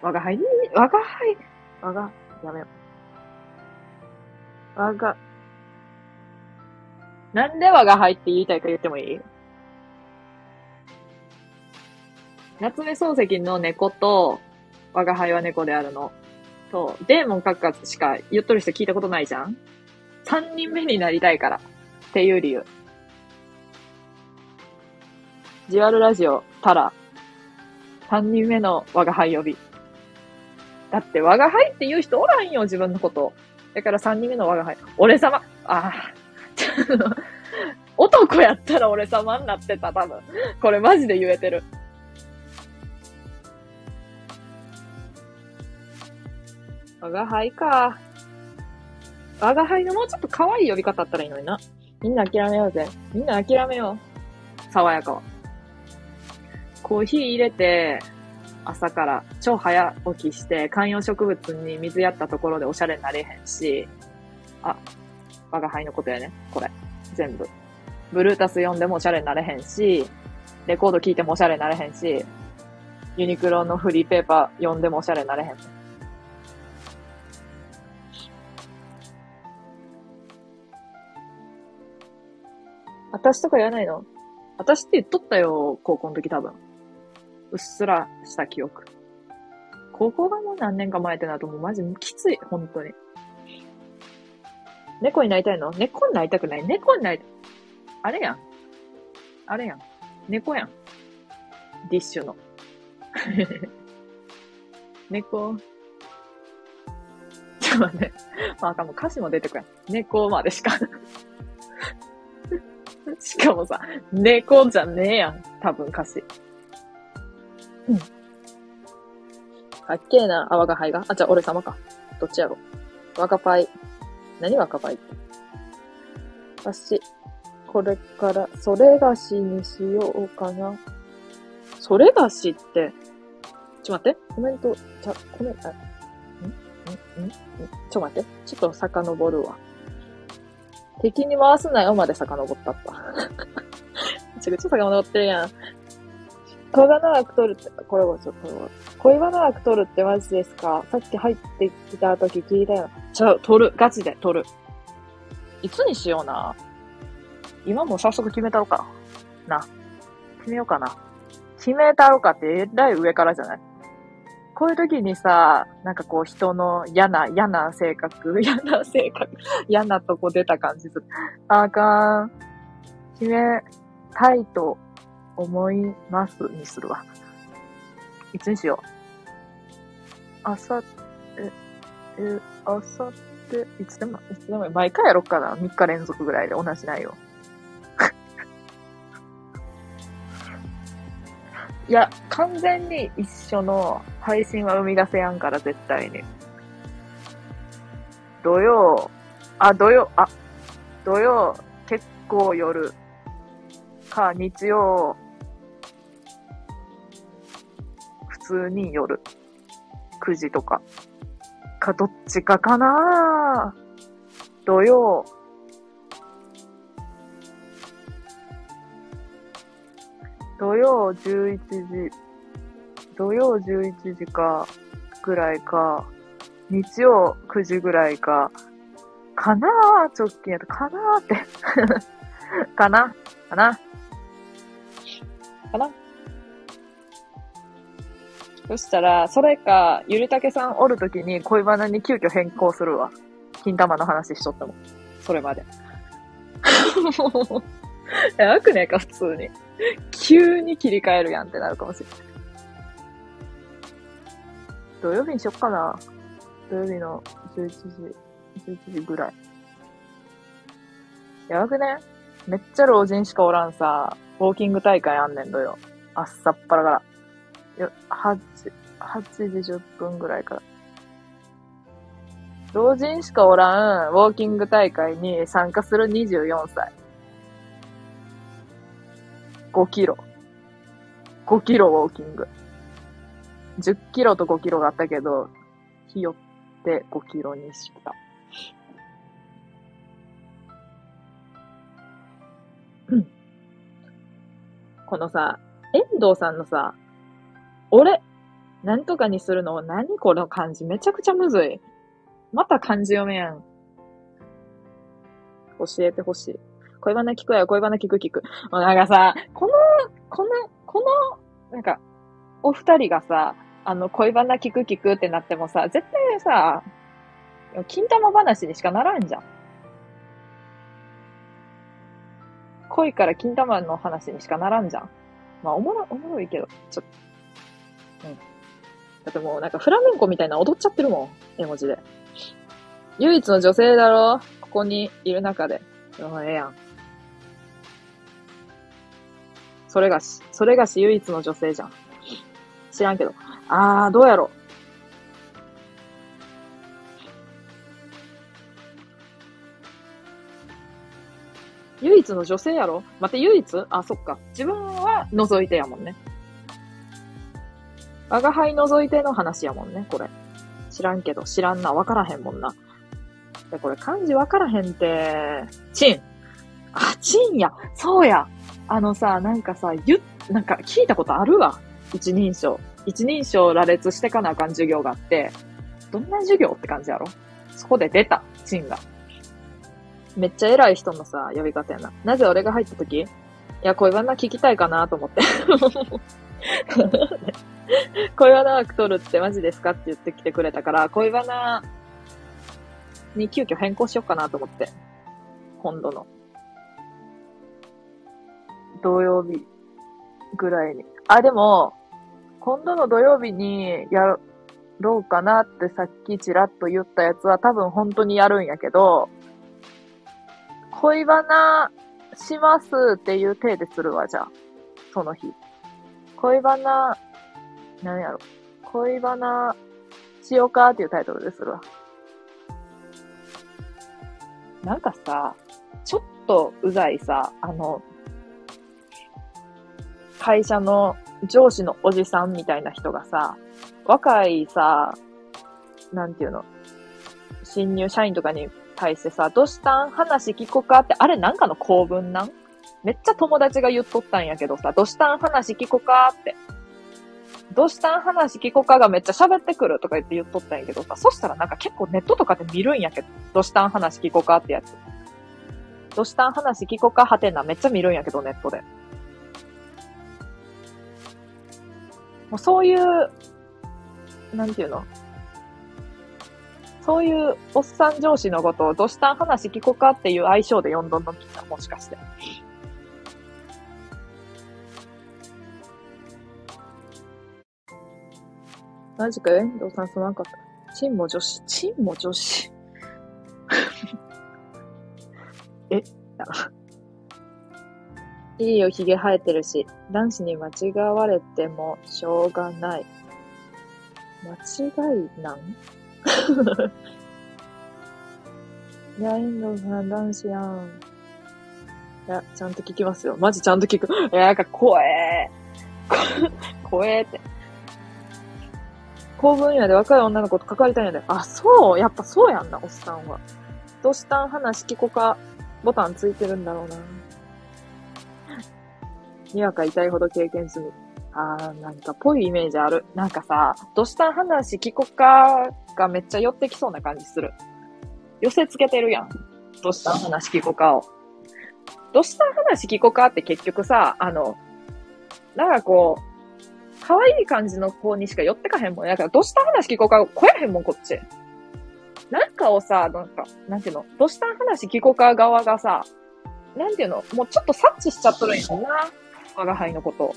我が輩に、我が輩、我が、やめよう。我が、なんで我が輩って言いたいか言ってもいい？夏目漱石の猫と、我が輩は猫であるの。と、デーモン閣下しか言っとる人聞いたことないじゃん三人目になりたいから。っていう理由。ジュアルラジオ、タラ。三人目の我が輩呼び。だって我が輩って言う人おらんよ、自分のこと。だから三人目の我が輩。俺様。ああ。男やったら俺様になってた、多分。これマジで言えてる。我が輩か。我が輩のもうちょっと可愛い呼び方あったらいいのにな。みんな諦めようぜ。みんな諦めよう。爽やかは。コーヒー入れて、朝から超早起きして、観葉植物に水やったところでおしゃれになれへんし、あ、我が輩のことやね。これ。全部。ブルータス読んでもおしゃれになれへんし、レコード聴いてもおしゃれになれへんし、ユニクロのフリーペーパー読んでもおしゃれになれへん。私とか言わないの？私って言っとったよ、高校の時多分。うっすらした記憶。高校がもう何年か前ってなるともうマジきつい、本当に。猫になりたいの？猫になりたくない？猫になりたい。あれやん。あれやん。猫やん。ディッシュの。猫。ちょっと待って。まあ、かも歌詞も出てくる。猫までしか。しかもさ、猫じゃねえやん。多分歌詞。うん。かっけえな。あ、我が輩が。あ、じゃあ俺様か。どっちやろ。若パイ。何若パイって。私、これから、それがしにしようかな。それがしって、ちょ待って。コメント、ちゃ、コメント、ん？ん？ん？ん？ちょ待って。ちょっと遡るわ。敵に回すなよまで遡ったった。めちゃくちゃ遡ってるやん。恋バナ枠取るって、これはちょっと、恋バナ枠取るってマジですか？さっき入ってきた時聞いたよ。ちゃう、取る。ガチで取る。いつにしような？今も早速決めたろか。な。決めようかな。決めたろかってえらい上からじゃない？こういう時にさ、なんかこう人の嫌な、嫌な性格、嫌な性格、嫌なとこ出た感じする。あかん。決めたいと思いますにするわ。いつにしよう。あさ、え、え、あさって、いつでも、いつでも、毎回やろっかな。3日連続ぐらいで同じ内容。いや、完全に一緒の配信は生み出せやんから、絶対に。土曜、あ、土曜、あ、土曜、結構夜か、日曜、普通に夜。9時とか。か、どっちかかな土曜。土曜11時。土曜11時か、ぐらいか。日曜9時ぐらいか。かなー直近やと、かなーって かな？かな？かな？そしたら、それか、ゆりたけさんおるときに恋バナに急遽変更するわ。金玉の話しとっても。それまで。もう、やばくねえか、普通に。急に切り替えるやんってなるかもしれない。土曜日にしよっかな。土曜日の11時、11時ぐらい。やばくね？めっちゃ老人しかおらんさ、ウォーキング大会あんねん、土曜。あっさっぱらから。8、8時10分ぐらいから。老人しかおらんウォーキング大会に参加する24歳。5キロ。5キロウォーキング。10キロと5キロがあったけど、ひよって5キロにした。このさ、遠藤さんのさ、俺、なんとかにするの何この漢字めちゃくちゃむずい。また漢字読めやん。教えてほしい。恋バナ聞くや、恋バナ聞く聞く。もうなんかさ、この、この、この、なんか、お二人がさ、あの、恋バナ聞く聞くってなってもさ、絶対さ、金玉話にしかならんじゃん。恋から金玉の話にしかならんじゃん。まあ、おもろ、おもろいけど、ちょっと、うん。だってもうなんかフラメンコみたいな踊っちゃってるもん。絵文字で。唯一の女性だろここにいる中で。うん、ええやん。それがし、それがし唯一の女性じゃん。知らんけど。あー、どうやろ唯一の女性やろ？待って、唯一？あ、そっか。自分は覗いてやもんね。我が輩覗いての話やもんね、これ。知らんけど、知らんな、わからへんもんな。で、これ漢字わからへんって、チン。あ、チンや。そうや。あのさ、なんかさ、ゆ、なんか聞いたことあるわ。一人称。一人称羅列してかなあかん授業があって、どんな授業って感じやろ？そこで出た、チンが。めっちゃ偉い人のさ、呼び方やな。なぜ俺が入った時？いや、恋バナ聞きたいかなと思って。恋バナ枠取るってマジですかって言ってきてくれたから、恋バナに急遽変更しようかなと思って。今度の。土曜日ぐらいに。あ、でも、今度の土曜日にやろうかなってさっきちらっと言ったやつは多分本当にやるんやけど、恋バナしますっていう体でするわ、じゃあ。その日。恋バナ、なんやろ。恋バナしようかっていうタイトルでするわ。なんかさ、ちょっとうざいさ、あの、会社の上司のおじさんみたいな人がさ、若いさ、なんていうの、新入社員とかに対してさ、どうしたん？話聞こか？って、あれなんかの構文なん？めっちゃ友達が言っとったんやけどさ、どうしたん？話聞こか？って。どうしたん？話聞こか？がめっちゃ喋ってくるとか言って言っとったんやけどさ、そしたらなんか結構ネットとかで見るんやけど、どしたん？話聞こか？ってやつ。どうしたん？話聞こか？はてなめっちゃ見るんやけど、ネットで。もうそういう、なんていうの？そういうおっさん上司のことをどしたん話聞こかっていう相性で呼んどんのみんな、もしかして。マジか遠藤さんすまんかった。チンも女子、チンも女子。え、いいよ、髭生えてるし。男子に間違われてもしょうがない。間違いなん？いや、遠藤さん、男子やん。いや、ちゃんと聞きますよ。マジちゃんと聞く。いや、なんか怖え。怖えって。公文やで若い女の子と関わりたいんやで。あ、そう？やっぱそうやんな、おっさんは。どうしたん？話聞こか、ボタンついてるんだろうな。にわか痛いほど経験済み。あー、なんかぽいイメージある。なんかさ、どしたん話聞こっか？がめっちゃ寄ってきそうな感じする。寄せつけてるやん。どしたん話聞こかを。どしたん話聞こかって結局さ、あの、なんかこう、可愛い感じの子にしか寄ってかへんもん。だから、どしたん話聞こうか、来やへんもん、こっち。なんかをさ、なんか、なんていうの、どしたん話聞こうか側がさ、なんていうの、もうちょっと察知しちゃっとるんやな。我が輩のこと。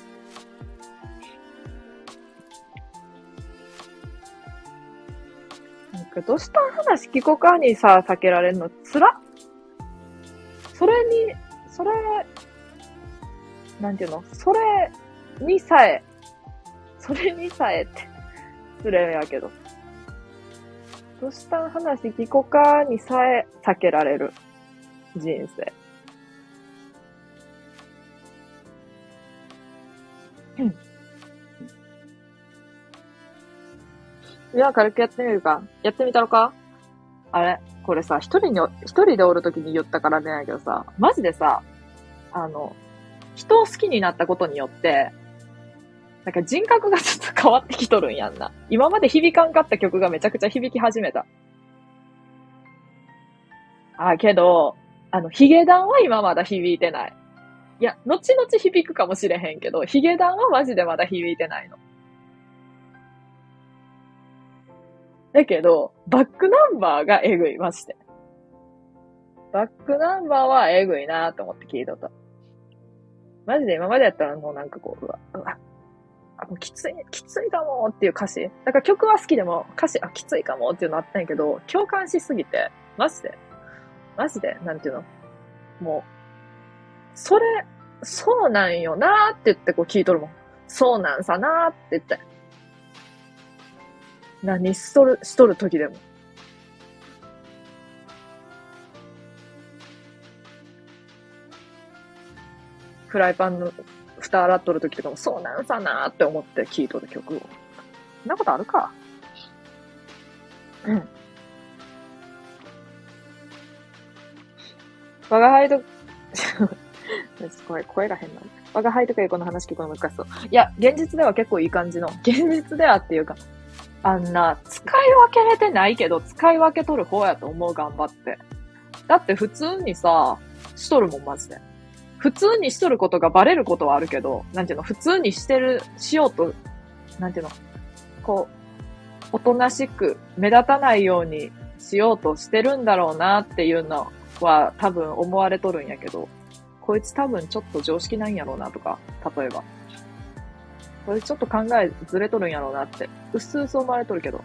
なんか、どうした話聞こかにさ、避けられるのつらそれに、それ、なんていうの？それにさえ、それにさえって、失礼やけど。どうした話聞こかにさえ避けられる人生。じゃあ軽くやってみるか。やってみたのか？あれ？これさ、一人に、一人でおるときに言ったからねやけどさ、マジでさ、あの、人を好きになったことによって、なんか人格がちょっと変わってきとるんやんな。今まで響かんかった曲がめちゃくちゃ響き始めた。あ、けど、あの、ヒゲダンは今まだ響いてない。いや、後々響くかもしれへんけど、ヒゲダンはマジでまだ響いてないの。だけど、バックナンバーがえぐい、まして。バックナンバーはえぐいなと思って聞いとった。マジで今までやったらもうなんかこう、うわ、うわ、あ、もうきつい、きついかもっていう歌詞。だから曲は好きでも歌詞、あ、きついかもっていうのあったんやけど、共感しすぎて、マジで、マジで、なんていうのもう、それ、そうなんよなーって言ってこう聞いとるもん。そうなんさなーって言って。何しとる、しとる時でも。フライパンの蓋洗っとる時とかも、そうなんさなーって思って聴いとる曲を。そんなことあるか？うん。我が輩と、声、声が変なの。我が輩とかいうこの話聞くの難しそう。いや、現実では結構いい感じの。現実ではっていうか、あんな、使い分けれてないけど、使い分けとる方やと思う、頑張って。だって普通にさ、しとるもん、マジで。普通にしとることがバレることはあるけど、なんていうの、普通にしてる、しようと、なんていうの、こう、おとなしく目立たないようにしようとしてるんだろうなっていうのは多分思われとるんやけど、こいつ多分ちょっと常識ないんやろうなとか、例えば。これちょっと考えずれとるんやろうなって、うすうす思われとるけど。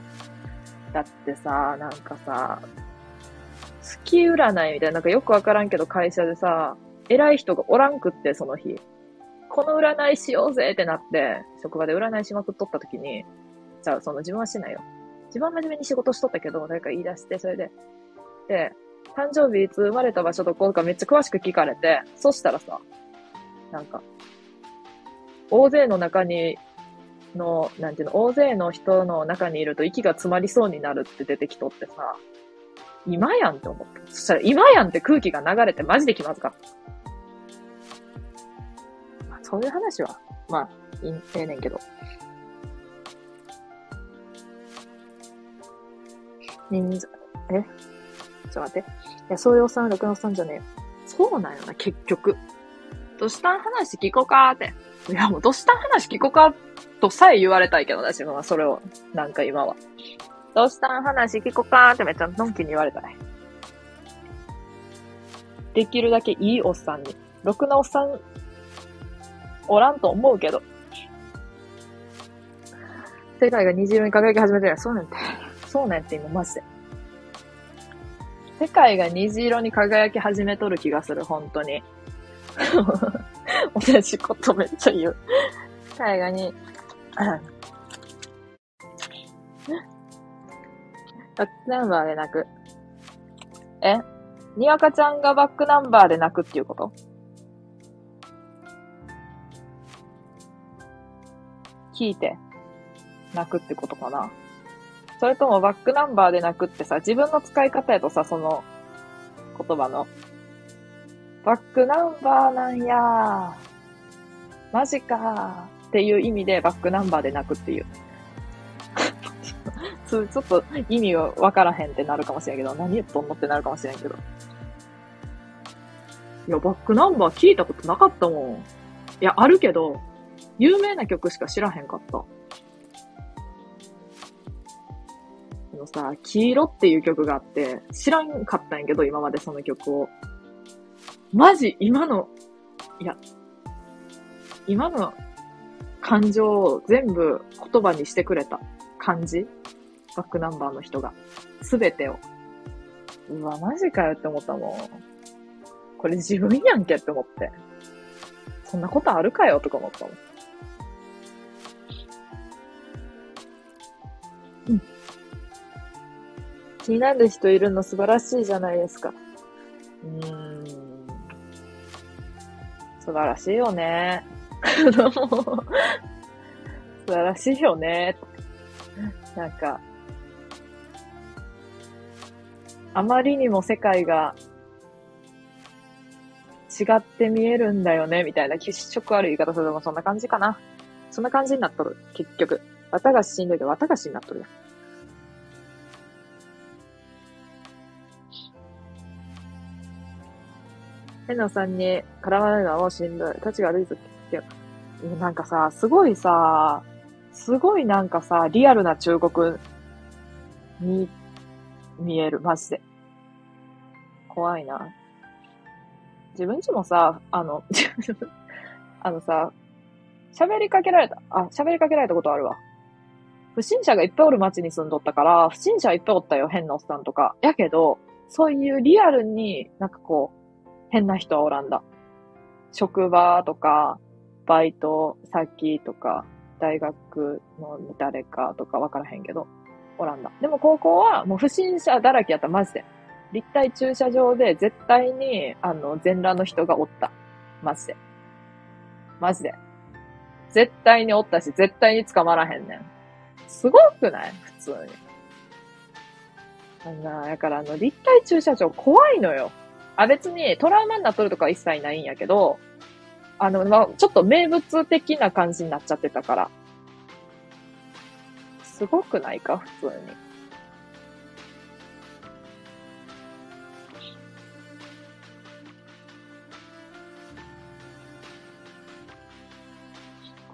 だってさ、なんかさ、月占いみたいな、なんかよくわからんけど会社でさ、偉い人がおらんくって、その日。この占いしようぜってなって、職場で占いしまくっとった時に、じゃあその自分はしないよ。自分は真面目に仕事しとったけど、誰か言い出して、それで。で、誕生日いつ生まれた場所どこかめっちゃ詳しく聞かれて、そしたらさ、なんか、大勢の中に、の、なんていうの、大勢の人の中にいると息が詰まりそうになるって出てきとってさ、今やんって思った。そしたら今やんって空気が流れてマジで気まずかった。そういう話は、まあ、いい、ええねんけど。人数、え？ちょっと待って。いや、そういうおっさん、ろくなおっさんじゃねえよ。そうなんよな、結局。どしたん？話聞こうかって。いや、もうどしたん？話聞こうかとさえ言われたいけどな、自分はそれを。なんか今は。どしたん？話聞こうかってめっちゃのんきに言われたい。できるだけいいおっさんに。ろくなおっさんおらんと思うけど。世界が虹色に輝き始めてる。そうなんて。そうなんて今マジで。世界が虹色に輝き始めとる気がする、本当に。同じことめっちゃ言う。世界がに、バックナンバーで泣く。え？にわかちゃんがバックナンバーで泣くっていうこと？聞いて泣くってことかな？それともバックナンバーで泣くってさ、自分の使い方やとさ、その言葉の。バックナンバーなんやマジかーっていう意味でバックナンバーで泣くってい う。ちょっと意味がわからへんってなるかもしれんけど、何言っとんのってなるかもしれんけど。いや、バックナンバー聞いたことなかったもん。いや、あるけど、有名な曲しか知らへんかった。のさ、黄色っていう曲があって、知らんかったんやけど、今までその曲を。マジ、今の、いや、今の感情を全部言葉にしてくれた感じバックナンバーの人が。すべてを。うわ、マジかよって思ったもん。これ自分やんけって思って。そんなことあるかよとか思ったもん。気になる人いるの素晴らしいじゃないですか。うん。素晴らしいよね。素晴らしいよね。なんか、あまりにも世界が違って見えるんだよね、みたいな気色悪い言い方するのもそんな感じかな。そんな感じになっとる、結局。綿菓子しんどいけど綿菓子になっとるやん。変なさんに絡まれるのはもうしんどい。立ちが悪いぞって言って。なんかさ、すごいさ、すごいなんかさ、リアルな中国に見える、マジで。怖いな。自分ちもさ、あの、あのさ、喋りかけられた。あ、喋りかけられたことあるわ。不審者がいっぱいおる街に住んどったから、不審者いっぱいおったよ、変なおっさんとか。やけど、そういうリアルになんかこう、変な人はおらんだ。職場とか、バイト先とか、大学の誰かとかわからへんけど、おらんだ。でも高校はもう不審者だらけやった、マジで。立体駐車場で絶対に、あの、全裸の人がおった。マジで。マジで。絶対におったし、絶対に捕まらへんねん。すごくない？普通に。あんな、だからあの、立体駐車場怖いのよ。あ、別にトラウマになっとるとか一切ないんやけど、あの、ま、ちょっと名物的な感じになっちゃってたから。すごくないか？普通に。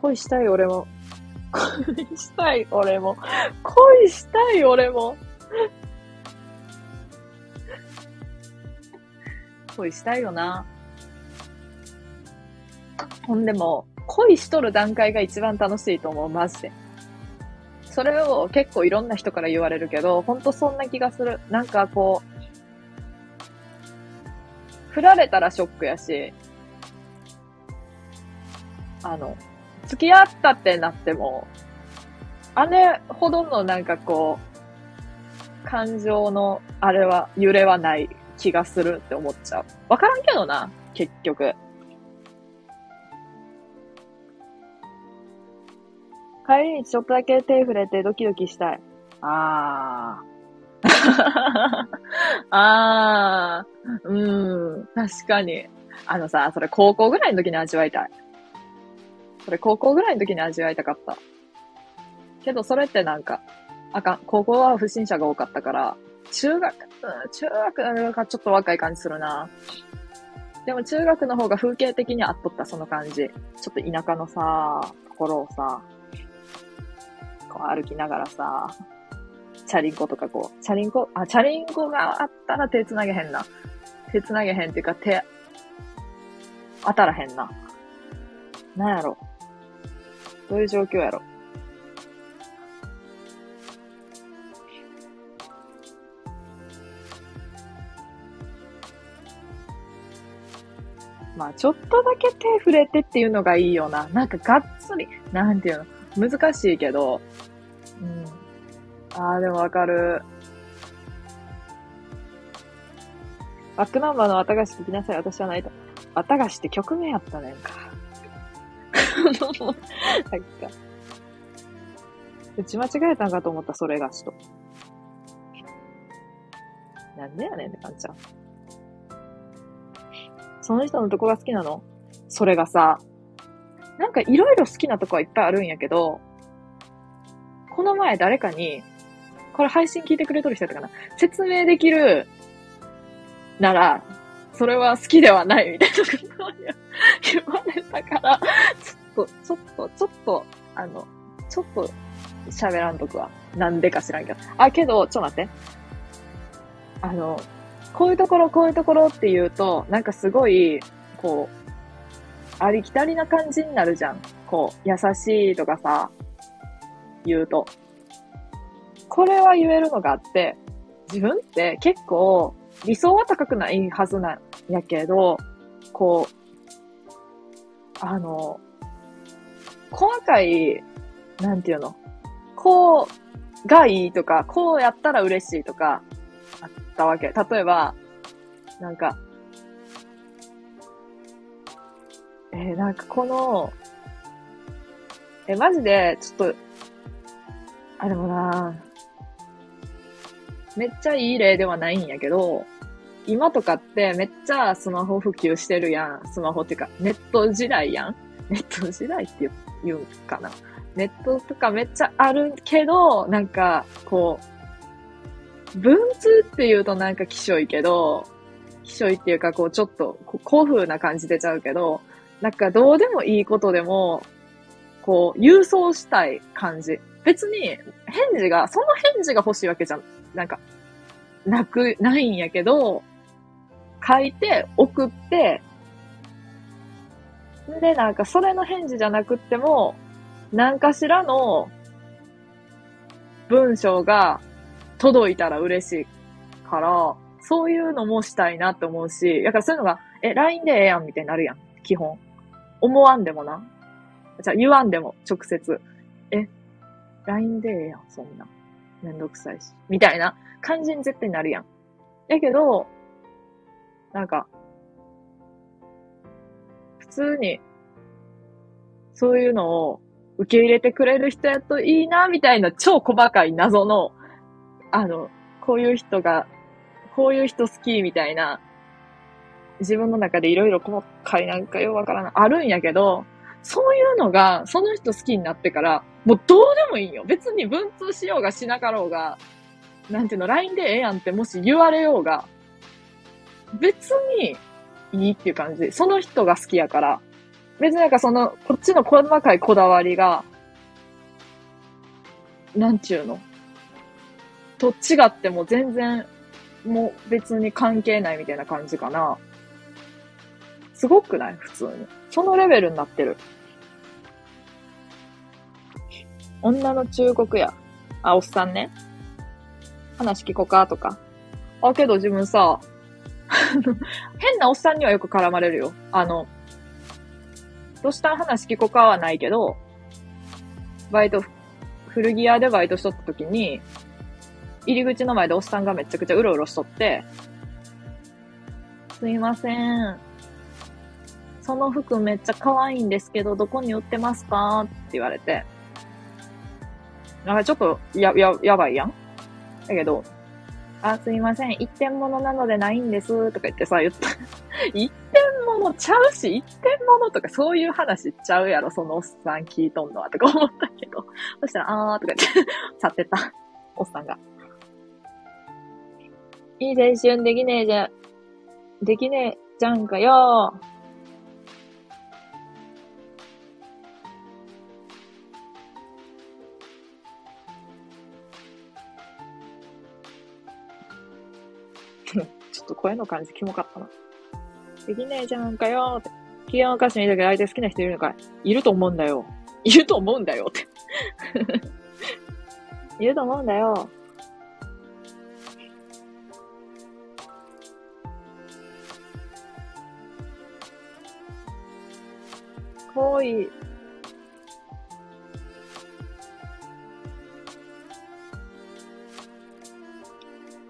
恋したい俺も。恋したい俺も。恋したい俺も。恋したいよな。ほんでも、恋しとる段階が一番楽しいと思う、マジで。それを結構いろんな人から言われるけど、ほんとそんな気がする。なんかこう、振られたらショックやし、あの、付き合ったってなっても、姉ほどのなんかこう、感情のあれは、揺れはない気がするって思っちゃう。わからんけどな、結局。帰り道ちょっとだけ手触れてドキドキしたい。あー。あー。うん。確かに。あのさ、それ高校ぐらいの時に味わいたい。それ高校ぐらいの時に味わいたかった。けどそれってなんか、あかん。高校は不審者が多かったから、中学、中学がちょっと若い感じするな。でも中学の方が風景的にあっとった、その感じ。ちょっと田舎のさ、ところをさ、こう歩きながらさ、チャリンコとかこう、チャリンコ、あ、チャリンコがあったら手繋げへんな。手繋げへんっていうか手、当たらへんな。なんやろ。どういう状況やろ。まあ、ちょっとだけ手触れてっていうのがいいよな。なんかがっつり、なんていうの、難しいけど、うん。ああ、でもわかる。バックナンバーの綿菓子聞きなさい。私はないと。綿菓子って曲名やったねんか。なんか。打ち間違えたんかと思った、それがしと。なんでやねんって感じちゃう。その人のどこが好きなの？それがさ、なんかいろいろ好きなとこはいっぱいあるんやけど、この前誰かに、これ配信聞いてくれとる人やったかな？説明できるなら、それは好きではないみたいなこと言われたから、ちょっと、ちょっと、ちょっと、あの、ちょっと喋らんとくわ。なんでか知らんけど。あ、けど、ちょっと待って。あの、こういうところ、こういうところって言うと、なんかすごい、こう、ありきたりな感じになるじゃん。こう、優しいとかさ、言うと。これは言えるのがあって、自分って結構理想は高くないはずなんやけど、こう、あの、細かい、なんていうの、こうがいいとか、こうやったら嬉しいとか、ったわけ。例えば、なんか、えー、なんかこの、え、マジで、ちょっと、あ、でもなめっちゃいい例ではないんやけど、今とかってめっちゃスマホ普及してるやん。スマホっていうか、ネット時代やん。ネット時代って言うかな。ネットとかめっちゃあるけど、なんか、こう、文通って言うとなんかきしょいけど、きしょいっていうかこうちょっと古風な感じ出ちゃうけど、なんかどうでもいいことでも、こう、郵送したい感じ。別に、返事が、その返事が欲しいわけじゃん、なんか、なく、ないんやけど、書いて、送って、で、なんかそれの返事じゃなくっても、何かしらの文章が届いたら嬉しいから、そういうのもしたいなって思うし、だからそういうのが、え、LINE でええやんみたいになるやん。基本。思わんでもな。じゃあ言わんでも、直接。え、LINE でええやん、そんな。めんどくさいし。みたいな感じに絶対なるやん。やけど、なんか、普通に、そういうのを受け入れてくれる人やといいな、みたいな超細かい謎の、あの、こういう人が、こういう人好きみたいな、自分の中でいろいろ細かいなんかようわからない、あるんやけど、そういうのが、その人好きになってから、もうどうでもいいよ。別に文通しようがしなかろうが、なんていうの、LINE でええやんってもし言われようが、別にいいっていう感じ。その人が好きやから。別になんかその、こっちの細かいこだわりが、なんちゅうの？と違っても全然、もう別に関係ないみたいな感じかな。すごくない？普通に。そのレベルになってる。女の忠告や。あ、おっさんね。話聞こうか？とか。あ、けど自分さ、変なおっさんにはよく絡まれるよ。あの、どうした話聞こうかはないけど、バイト、古着屋でバイトしとった時に、入り口の前でおっさんがめちゃくちゃうろうろしとって、すいません。その服めっちゃ可愛いんですけど、どこに売ってますか？って言われて。なんかちょっと、や、や、やばいやんだけど、あ、すいません、一点物なのでないんです、とか言ってさ、言った。一点物ちゃうし、一点物とかそういう話ちゃうやろ、そのおっさん聞いとんのは、とか思ったけど。そしたら、あーとか言って、去ってた。おっさんが。いい青春できねえじゃ、できねえじゃんかよ ちょっと声の感じキモかったな。できねえじゃんかよって。気がおかしいだけど相手好きな人いるのかいいると思うんだよ。いると思うんだよって いると思うんだよ。恋。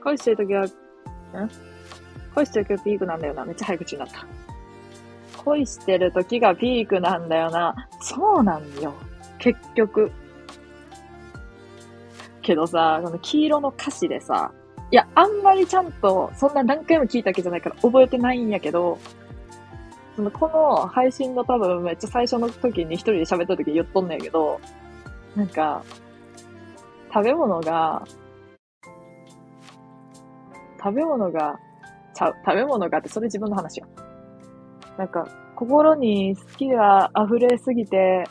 恋してるときは、ん恋してるときはピークなんだよな。めっちゃ早口になった。恋してるときがピークなんだよな。そうなんよ。結局。けどさ、この黄色の歌詞でさ、いや、あんまりちゃんと、そんな何回も聞いたわけじゃないから覚えてないんやけど、その、この配信の多分めっちゃ最初の時に一人で喋った時言っとんねんけど、なんか、食べ物が、食べ物が、ちゃう、食べ物がってそれ自分の話よ。なんか、心に好きが溢れすぎて、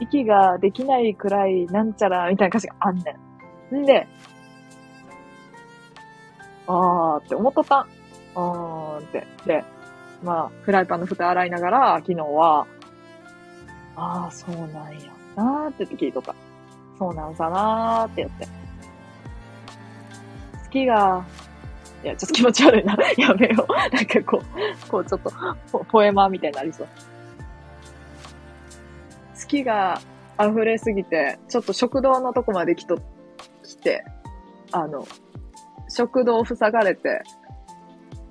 息ができないくらいなんちゃらみたいな歌詞があんねん。んで、あーって思っとった。あーって。で、まあ、フライパンの蓋洗いながら、昨日は、ああ、そうなんやなーって聞いとった。そうなんさなーって言って。好きが、いや、ちょっと気持ち悪いな。やめよう。なんかこう、こうちょっとポ、ポエマーみたいになりそう。好きが溢れすぎて、ちょっと食堂のとこまで来と、来て、あの、食堂塞がれて、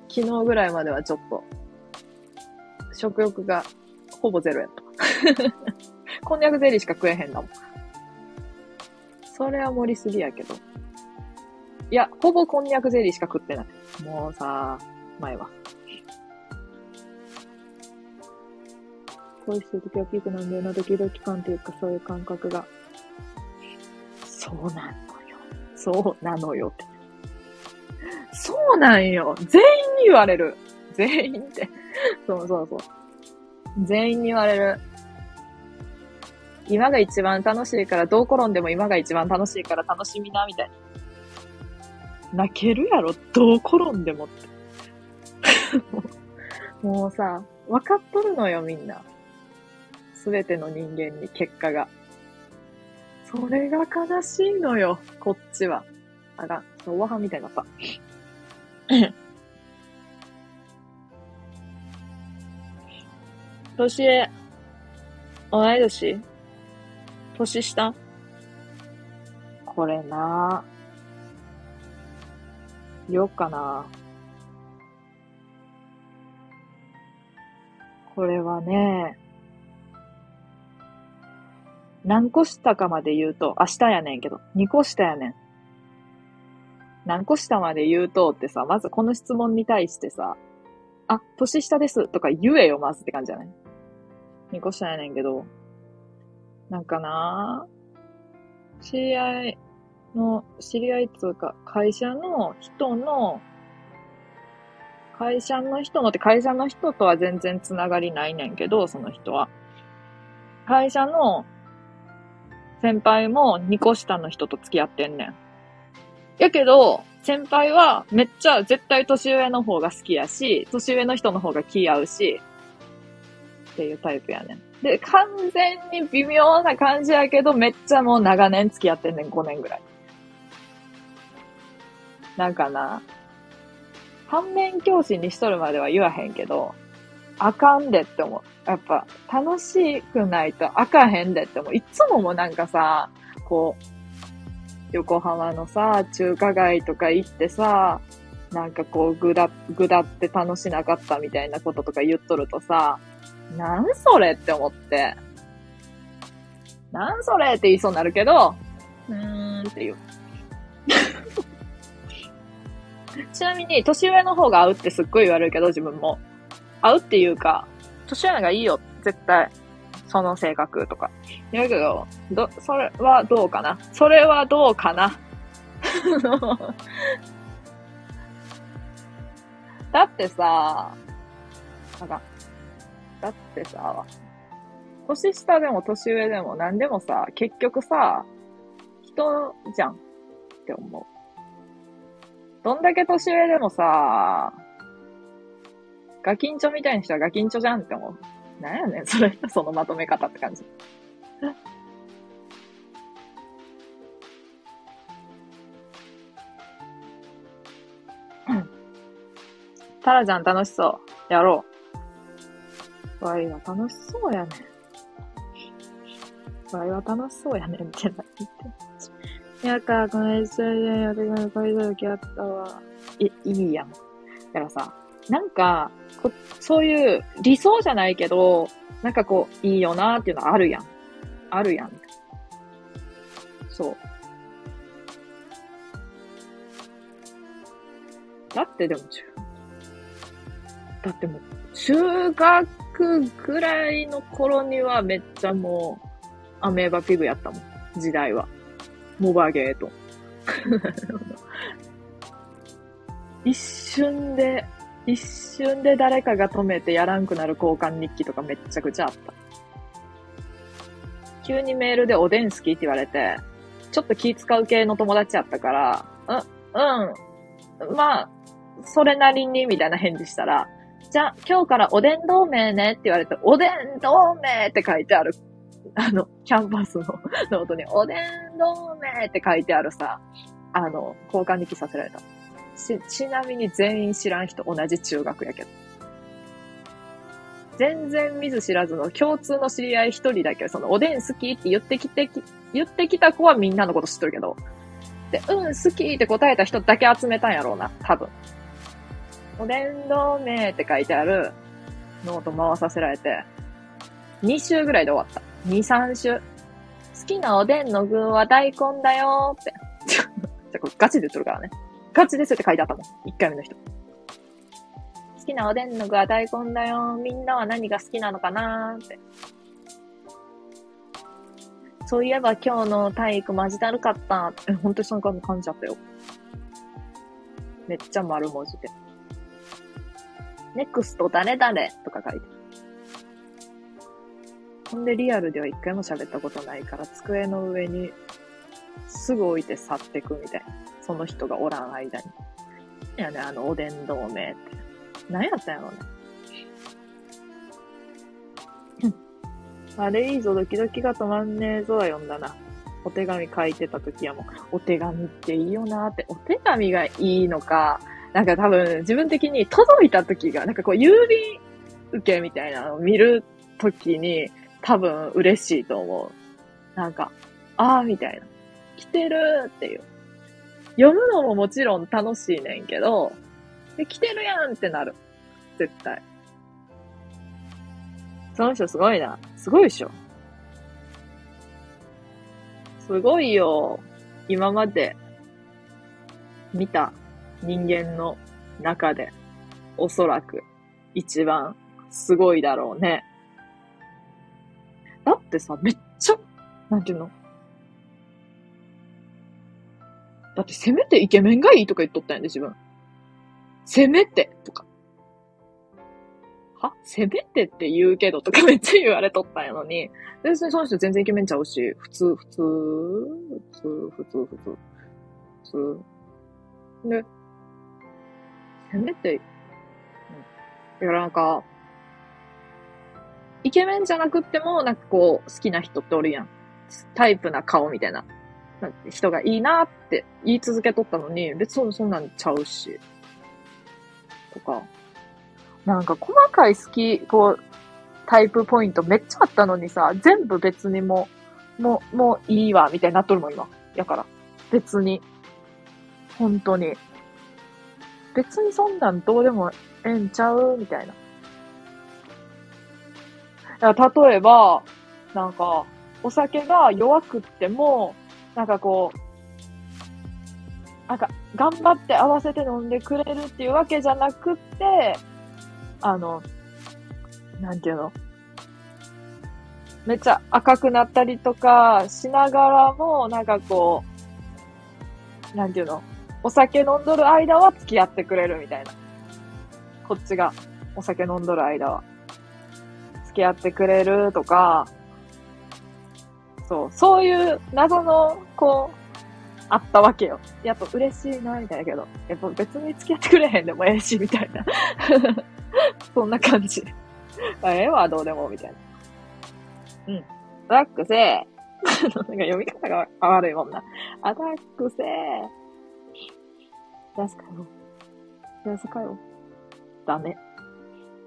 昨日ぐらいまではちょっと食欲がほぼゼロやった。こんにゃくゼリーしか食えへんだもん。それは盛りすぎやけど。いや、ほぼこんにゃくゼリーしか食ってない。もうさ、前は。恋してるときはピークなんだよな、ドキドキ感というかそういう感覚が。そうなのよ。そうなのよって。そうなんよ。全員に言われる。全員って。そうそうそう。全員に言われる。今が一番楽しいから、どう転んでも今が一番楽しいから楽しみな、みたいな。泣けるやろ、どう転んでもって。もうさ、分かっとるのよ、みんな。すべての人間に結果が。それが悲しいのよ、こっちは。あら、おばはみたいなさ。年上、同い年。年下。これな。よっかな。これはね、何個下かまで言うと、明日やねんけど、2個下やねん。何個下まで言うとってさ、まずこの質問に対してさ、あ、年下ですとか言えよ、まずって感じじゃない？?2 個下やねんけど、なんかな知り合いの、知り合いっつうか、会社の人の会社の人のって会社の人とは全然つながりないねんけど、その人は。会社の先輩も2個下の人と付き合ってんねん。やけど、先輩はめっちゃ絶対年上の方が好きやし、年上の人の方が気合うし、っていうタイプやねん。で、完全に微妙な感じやけど、めっちゃもう長年付き合ってんねん、5年ぐらい。なんかな、反面教師にしとるまでは言わへんけど、あかんでって思う。やっぱ、楽しくないとあかへんでって思う。いつももなんかさ、こう、横浜のさ、中華街とか行ってさ、なんかこう、ぐだ、ぐだって楽しなかったみたいなこととか言っとるとさ、なんそれって思って。なんそれって言いそうになるけど、うーんって言う。ちなみに、年上の方が合うってすっごい言われるけど、自分も。合うっていうか、年上のがいいよ、絶対。その性格とか。言うけど、ど、それはどうかな？それはどうかな？だってさ、なんか、だってさ、年下でも年上でも何でもさ、結局さ、人じゃんって思う。どんだけ年上でもさ、ガキンチョみたいにしたらガキンチョじゃんって思う。なんやねん、それ、そのまとめ方って感じ。タラちゃん楽しそう。やろうう。ワイは楽しそうやねん。ワイは楽しそうやねんってなって。やか、この SIA やってくれこれだけあったわ。い、いいやん。だからさ、なんか、こそういう理想じゃないけど、なんかこう、いいよなーっていうのはあるやん。あるやん。そう。だってでも、だってもう、中学ぐらいの頃にはめっちゃもう、アメーバピグやったもん。時代は。モバゲーと。一瞬で、一瞬で誰かが止めてやらんくなる交換日記とかめっちゃくちゃあった。急にメールでおでん好きって言われて、ちょっと気使う系の友達やったから、うん、うん、まあ、それなりにみたいな返事したら、じゃあ今日からおでん同盟ねって言われて、おでん同盟って書いてあるあの、キャンパスのノートに、おでん同盟って書いてあるさ、あの、交換日記させられた。ち、ちなみに全員知らん人同じ中学やけど。全然見ず知らずの共通の知り合い一人だけその、おでん好きって言ってきて、言ってきた子はみんなのこと知ってるけど、で、うん、好きって答えた人だけ集めたんやろうな、多分。おでん同盟って書いてあるノート回させられて、2週ぐらいで終わった。2、3種。好きなおでんの具は大根だよーって。じゃ、これガチで言っとるからね。ガチですって書いてあったもん。1回目の人。好きなおでんの具は大根だよ。みんなは何が好きなのかなーって。そういえば今日の体育マジだるかった。え、本当にその感じちゃったよ。めっちゃ丸文字で。ネクスト誰々とか書いてほんでリアルでは一回も喋ったことないから、机の上にすぐ置いて去ってくみたいな。その人がおらん間に。いやね、あの、おでん同盟って。何やったんやろね。あれいいぞ、ドキドキが止まんねえぞは読んだな。お手紙書いてた時はもう、お手紙っていいよなーって、お手紙がいいのか、なんか多分自分的に届いた時が、なんかこう郵便受けみたいなのを見る時に多分嬉しいと思う。なんか、ああ、みたいな。来てるっていう。読むのももちろん楽しいねんけど、で、来てるやんってなる。絶対。その人すごいな。すごいでしょ。すごいよ。今まで見た人間の中で、おそらく一番すごいだろうね。だってさ、めっちゃ、なんていうの？だってせめてイケメンがいいとか言っとったんやで、自分。せめてとか。は？せめてって言うけどとか めっちゃ言われとったんやのに、別にその人全然イケメンちゃうし、普通、普通、普通、普通、普通、普通。で、せめて、うん。だからなんか、イケメンじゃなくっても、なんかこう、好きな人っておるやん。タイプな顔みたいな。な人がいいなって言い続けとったのに、別にそんなんちゃうし。とか。なんか細かい好き、こう、タイプポイントめっちゃあったのにさ、全部別にもう、もう、もういいわ、みたいになっとるもん、今。やから。別に。本当に。別にそんなんどうでもええんちゃう？みたいな。だから例えば、なんか、お酒が弱くっても、なんかこう、なんか、頑張って合わせて飲んでくれるっていうわけじゃなくって、あの、なんていうの？めっちゃ赤くなったりとかしながらも、なんかこう、なんていうの？お酒飲んどる間は付き合ってくれるみたいな。こっちがお酒飲んどる間は。付き合ってくれるとか、そう、そういう謎の、こう、あったわけよ。やっぱ嬉しいな、みたいだけど。やっぱ別に付き合ってくれへんでもええし、みたいな。そんな感じ。あええわ、どうでも、みたいな。うん。アタックせー。なんか読み方が悪いもんな。アタックせー。ジャスかよ。ジャスかよ。ダメ。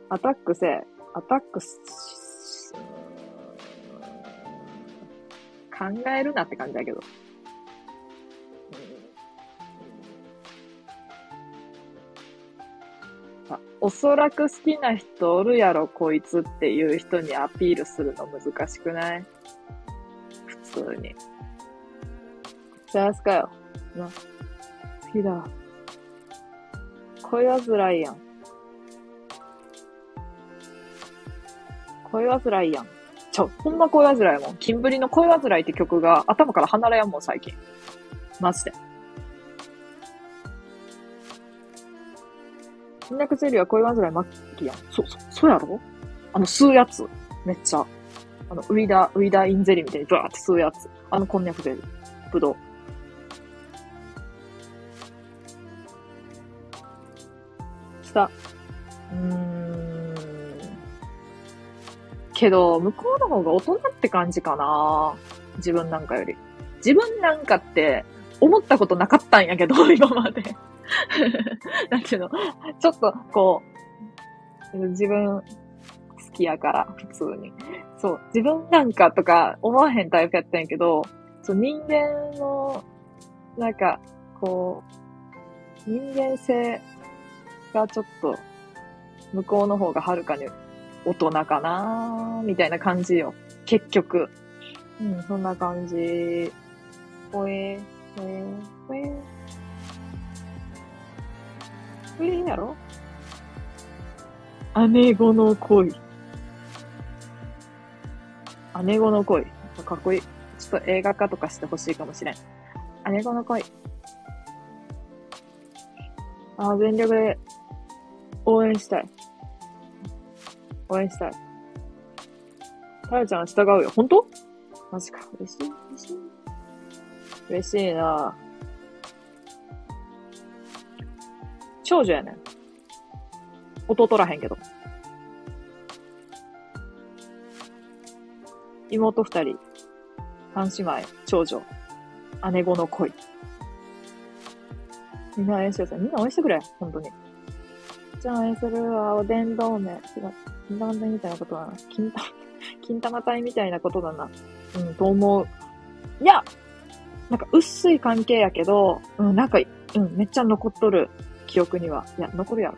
アタックせ。アタックス、考えるなって感じだけど。おそらく好きな人おるやろ、こいつっていう人にアピールするの難しくない？普通に。幸せかよ。な。好きだ。恋煩いやん。恋煩いやん。ちょ、ほんま恋煩いもん。キンブリの恋煩いって曲が頭から離れやんもん、最近。マジで。侵略ゼリーは恋煩い末期やん。そう、そう、そうやろ？あの、吸うやつ。めっちゃ。あの、ウィダー、ウィダーインゼリーみたいにブワーって吸うやつ。あのこんにゃくゼリー。ぶどう。したうーん。けど、向こうの方が大人って感じかな自分なんかより。自分なんかって思ったことなかったんやけど、今まで。なんていうの、ちょっと、こう、自分、好きやから、普通に。そう、自分なんかとか思わへんタイプやったんやけど、そう、人間の、なんか、こう、人間性がちょっと、向こうの方がはるかに大人かなみたいな感じよ。結局。うん、そんな感じ。ほえー、ほえー、ほえー。それいいやろ？姉子の恋。姉子の恋。かっこいい。ちょっと映画化とかしてほしいかもしれん。姉子の恋。あ、全力で応援したい。応援したい。タラちゃん従うよ。本当？マジか。嬉しい。嬉しい。嬉しいな長女やねん。弟らへんけど。妹二人、三姉妹、長女、姉子の恋。みんな応援してください。みんな応援してくれ。本当に。じゃあ応援するわ。おでん同盟。違う。金玉隊みたいなことだな。金玉、金玉隊みたいなことだな。うん、と思う。いやなんか薄い関係やけど、うん、なんか、うん、めっちゃ残っとる。記憶には。いや、残るや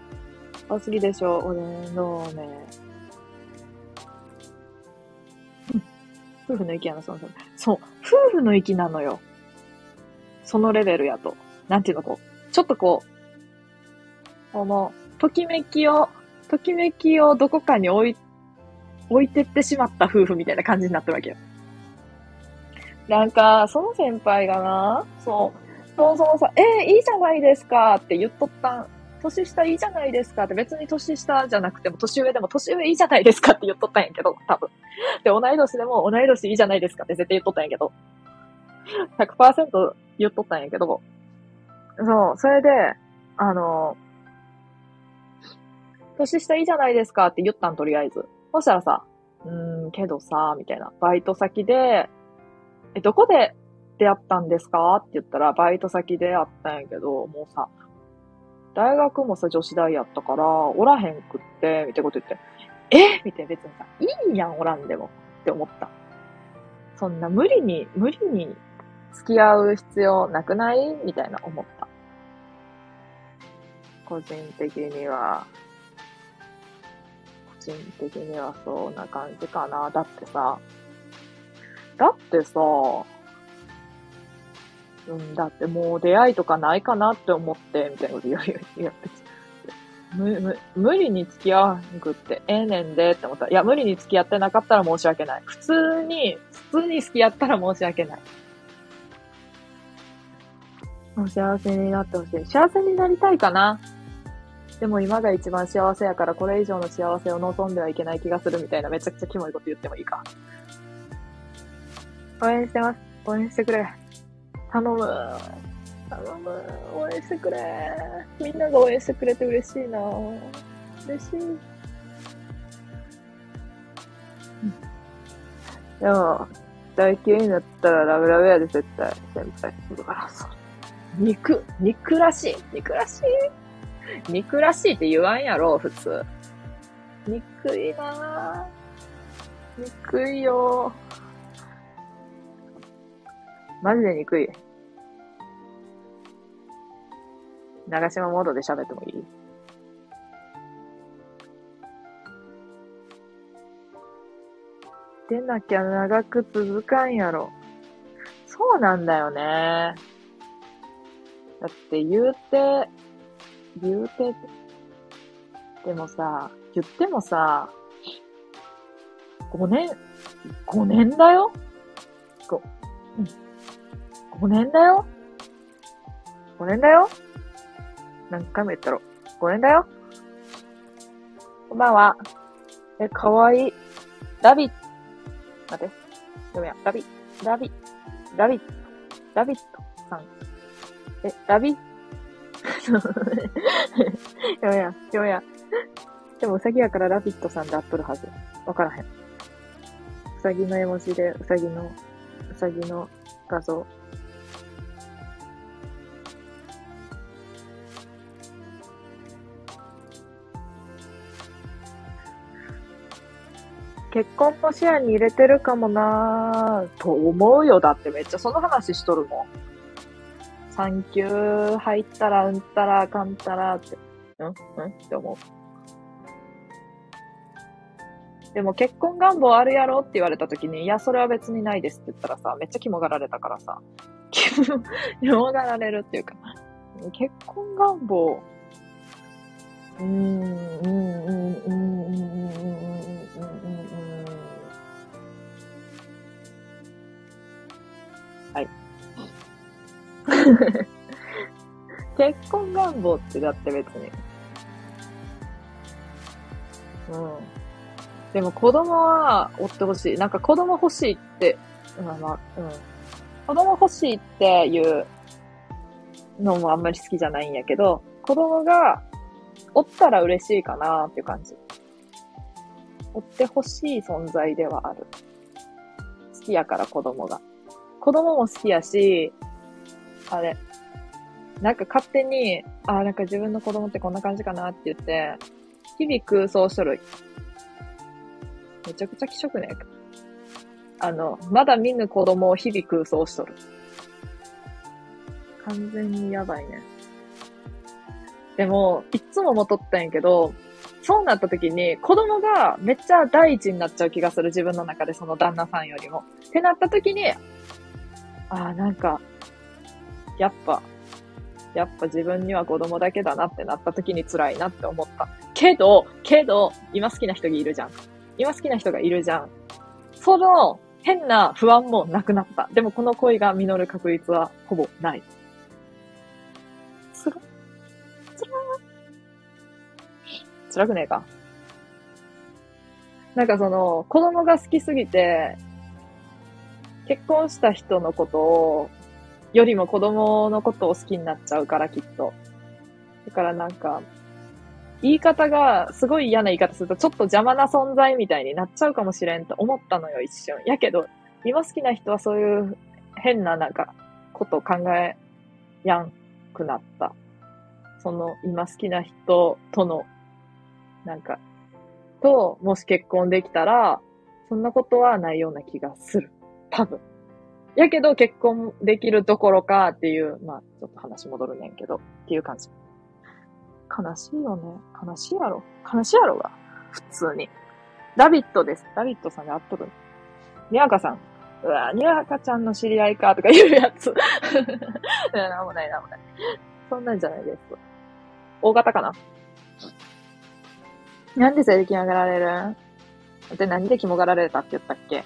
ろ。あ、すぎでしょ。おでん同盟。夫婦の息やな、その、そう。夫婦の息なのよ。そのレベルやと。なんていうの、こう。ちょっとこう、この、ときめきを、ときめきをどこかに置い、置いてってしまった夫婦みたいな感じになってるわけよ。なんか、その先輩がな、そう、そうそうさ、えー、いいじゃないですかって言っとったん。年下いいじゃないですかって別に年下じゃなくても年上でも年上いいじゃないですかって言っとったんやけど、多分。で、同い年でも同い年いいじゃないですかって絶対言っとったんやけど。100%言っとったんやけど。そう、それで、あの、年下いいじゃないですかって言ったん、とりあえず。そしたらさ、うーん、けどさ、みたいな。バイト先で、え、どこで出会ったんですかって言ったら、バイト先で会ったんやけど、もうさ、大学もさ、女子大やったから、おらへんくって、みたいなこと言って、え？みたいな別にさ、いいやん、おらんでも。って思った。そんな無理に、無理に付き合う必要なくない？みたいな思った。個人的には、個人的にはそんな感じかな。だってさ、だってさ、うん、だってもう出会いとかないかなって思って、みたいなこと言われや無無理に付き合わんくってええねんでって思ったら、いや、無理に付き合ってなかったら申し訳ない。普通に、普通に付き合ったら申し訳ない。お幸せになってほしい。幸せになりたいかな。でも今が一番幸せやからこれ以上の幸せを望んではいけない気がするみたいなめちゃくちゃキモいこと言ってもいいか。応援してます。応援してくれ。頼む。頼む。応援してくれ。みんなが応援してくれて嬉しいな嬉しい。でも、大嫌いになったらラブラブやで、絶対。先輩。だからさ。肉、肉らしい。肉らしい肉らしいって言わんやろ、普通。憎いなぁ。憎いよ。マジで憎い。長島モードで喋ってもいい？でなきゃ長く続かんやろ。そうなんだよね。だって言うて、言うて、でもさ、言ってもさ、5年、5年だよ ?5、5年だよ ?5 年だよ？何回も言ったろ。5年だよ？こんばんは。え、かわいい。ラビッ待って。読めや。ラビ、ラビ、ラビット、ラビットさん。え、ラビよ や、よや。でも、うさぎやからラビットさんで合っとるはず。わからへん。うさぎの絵文字で、うさぎの、うさぎの画像。結婚も視野に入れてるかもなぁ、と思うよ。だってめっちゃその話しとるもん。産休入ったら、うんたら、かんたらって、うん？うん？って思う。でも結婚願望あるやろって言われた時に、いや、それは別にないですって言ったらさ、めっちゃ肝がられたからさ、肝がられるっていうか、結婚願望、うーん、うん、うん、うん、うん、うん、結婚願望ってだって別に。うん。でも子供は追ってほしい。なんか子供欲しいって、まあまあ、うん。子供欲しいっていうのもあんまり好きじゃないんやけど、子供がおったら嬉しいかなっていう感じ。追ってほしい存在ではある。好きやから、子供が。子供も好きやし、あれ、なんか勝手に、ああ、なんか自分の子供ってこんな感じかなって言って、日々空想しとる。めちゃくちゃ気色ねあの、まだ見ぬ子供を日々空想しとる。完全にやばいね。でも、いつも思っとったんやけど、そうなった時に、子供がめっちゃ第一になっちゃう気がする、自分の中で、その旦那さんよりも。ってなった時に、ああ、なんか、やっぱ、やっぱ自分には子供だけだなってなった時に辛いなって思った。けど、けど、今好きな人がいるじゃん。今好きな人がいるじゃん。その変な不安もなくなった。でもこの恋が実る確率はほぼない。つら、つら辛くねえかなんかその、子供が好きすぎて、結婚した人のことを、よりも子供のことを好きになっちゃうから、きっと。だからなんか、言い方がすごい嫌な言い方すると、ちょっと邪魔な存在みたいになっちゃうかもしれんと思ったのよ、一瞬。やけど、今好きな人はそういう変ななんか、ことを考えやんくなった。その、今好きな人とのなんか、と、もし結婚できたら、そんなことはないような気がする。多分。やけど結婚できるどころかっていう、まあ、ちょっと話戻るねんけど、っていう感じ。悲しいよね。悲しいやろ。悲しいやろが。普通に。ラビットです。ラビットさんで会っとる。にわかさん。うわにわかちゃんの知り合いかとか言うやつ。なんもないなんもない。そんなんじゃないです。大型かな？なんでそれで決められる？で、何で肝がられたって言ったっけ？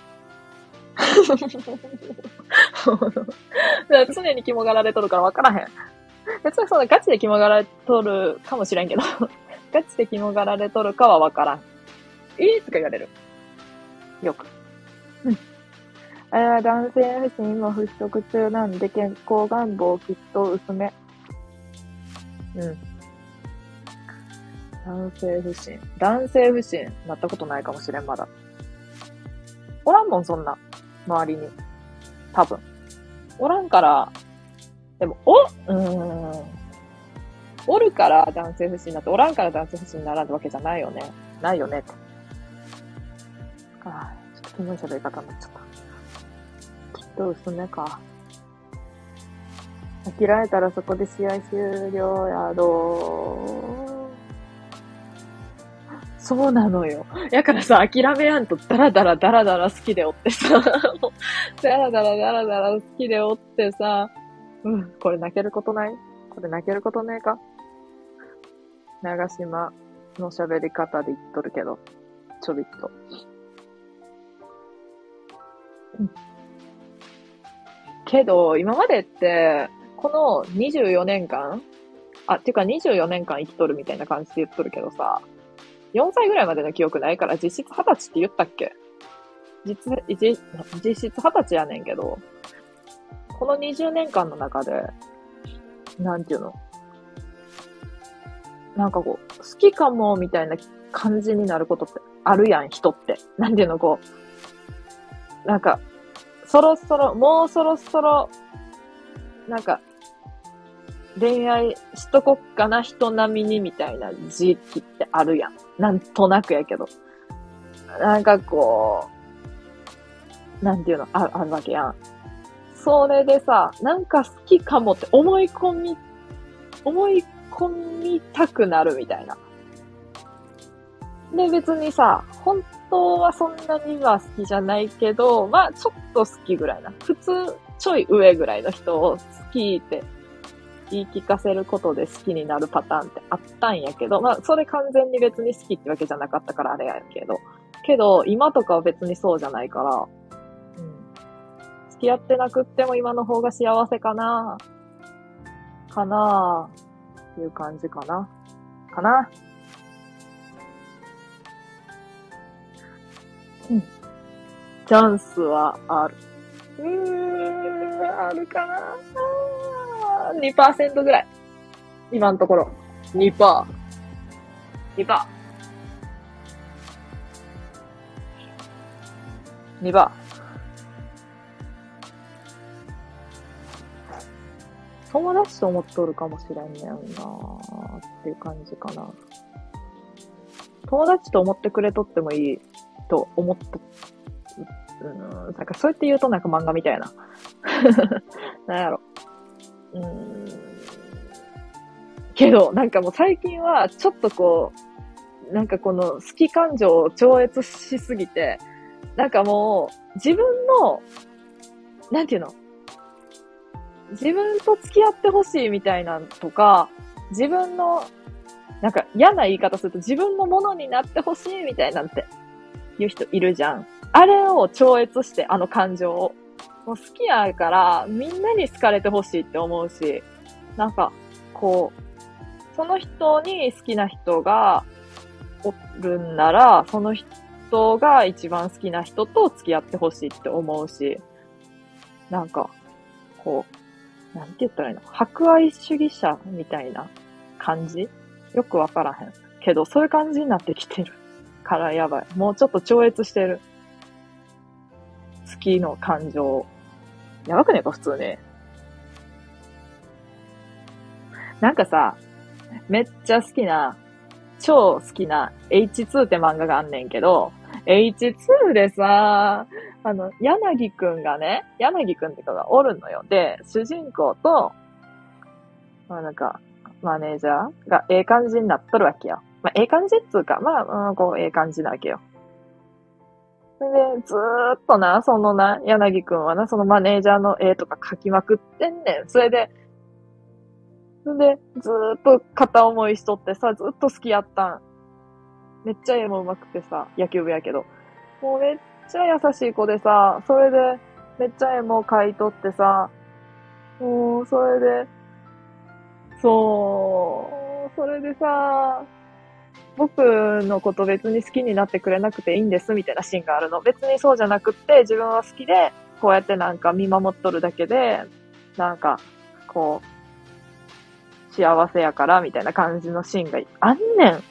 常に肝がられとるから分からへん。別にそのガチで肝がられとるかもしれんけど ガチで肝がられとるかは分からん。えー、とか言われる。よく。うん。えー、男性不信も払拭中なんで健康願望きっと薄め。うん。男性不信。男性不信、なったことないかもしれん、まだ。おらんもん、そんな。周りに。多分。おらんから、でも、お、うーん。おるから男性不信だって、おらんから男性不信にならんわけじゃないよね。ないよね。ああ、ちょっとキモい喋り方になっちゃった。きっと薄めか。飽きられたらそこで試合終了やろう。そうなのよ。やからさ、諦めやんと、ダラダラダラダラ好きでおってさ、ダラダラダラダラ好きでおってさ、うん、これ泣けることない？これ泣けることねえか？長島の喋り方で言っとるけど、ちょびっと。うん、けど、今までって、この24年間あ、っていうか24年間生きとるみたいな感じで言っとるけどさ、4歳ぐらいまでの記憶ないから実質20歳って言ったっけ？実、実、実質20歳やねんけど、この20年間の中で、なんていうの？なんかこう、好きかも、みたいな感じになることってあるやん、人って。なんていうの、こう、なんか、そろそろ、もうそろそろ、なんか、恋愛しとこっかな、人並みにみたいな時期ってあるやん。なんとなくやけど。なんかこう、なんていうの、ああるわけやん。それでさ、なんか好きかもって思い込み、思い込みたくなるみたいな。で、別にさ、本当はそんなには好きじゃないけど、まあちょっと好きぐらいな。普通、ちょい上ぐらいの人を好きって言い聞かせることで好きになるパターンってあったんやけど、まあ、それ完全に別に好きってわけじゃなかったからあれやけど、けど、今とかは別にそうじゃないから、うん。付き合ってなくっても今の方が幸せかなかなっていう感じかなかなうん。チャンスはある。うーん、あるかな2%ぐらい。今のところ。2%。2%。2%。2%友達と思っとるかもしれんねんなーっていう感じかな。友達と思ってくれとってもいいと思っと、うん、なんかそうやって言うとなんか漫画みたいな。なんやろ。うん。けど、なんかもう最近はちょっとこう、なんかこの好き感情を超越しすぎて、なんかもう自分の、なんていうの？自分と付き合ってほしいみたいなんとか、自分の、なんか嫌な言い方すると自分のものになってほしいみたいなんて言う人いるじゃん。あれを超越して、あの感情を。もう好きやから、みんなに好かれてほしいって思うし、なんか、こう、その人に好きな人がおるんなら、その人が一番好きな人と付き合ってほしいって思うし、なんか、こう、なんて言ったらいいの？博愛主義者みたいな感じ？よくわからへん。けど、そういう感じになってきてる。からやばい。もうちょっと超越してる。好きの感情。やばくねえか、普通ね。なんかさ、めっちゃ好きな、超好きな H2 って漫画があんねんけど、H2 でさ、あの、柳くんがね、柳くんって子がおるのよ。で、主人公と、まあなんか、マネージャーがええ感じになっとるわけよ。まあ、ええ感じっつうか、まあ、うん、こう、ええ感じなわけよ。で、ずーっとな、そのな、柳くんはな、そのマネージャーの絵とか描きまくってんねん。それで、それで、ずーっと片思いしとってさ、ずっと好きやったん。めっちゃ絵も上手くてさ、野球部やけど。もうめっちゃ優しい子でさ、それで、めっちゃ絵も描いとってさ、もう、それで、そう、それでさ、僕のこと別に好きになってくれなくていいんですみたいなシーンがあるの。別にそうじゃなくって、自分は好きで、こうやってなんか見守っとるだけで、なんか、こう、幸せやからみたいな感じのシーンがあんねん。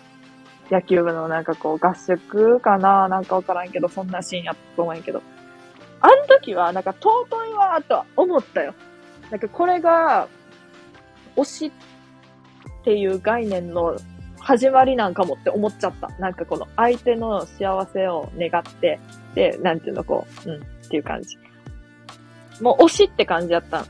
野球部のなんかこう合宿かななんかわからんけど、そんなシーンやったと思うんやけど。あの時はなんか尊いわーとは思ったよ。なんかこれが、推しっていう概念の始まりなんかもって思っちゃった。なんかこの相手の幸せを願って、で、なんていうの、こう、うん、っていう感じ。もう推しって感じやった。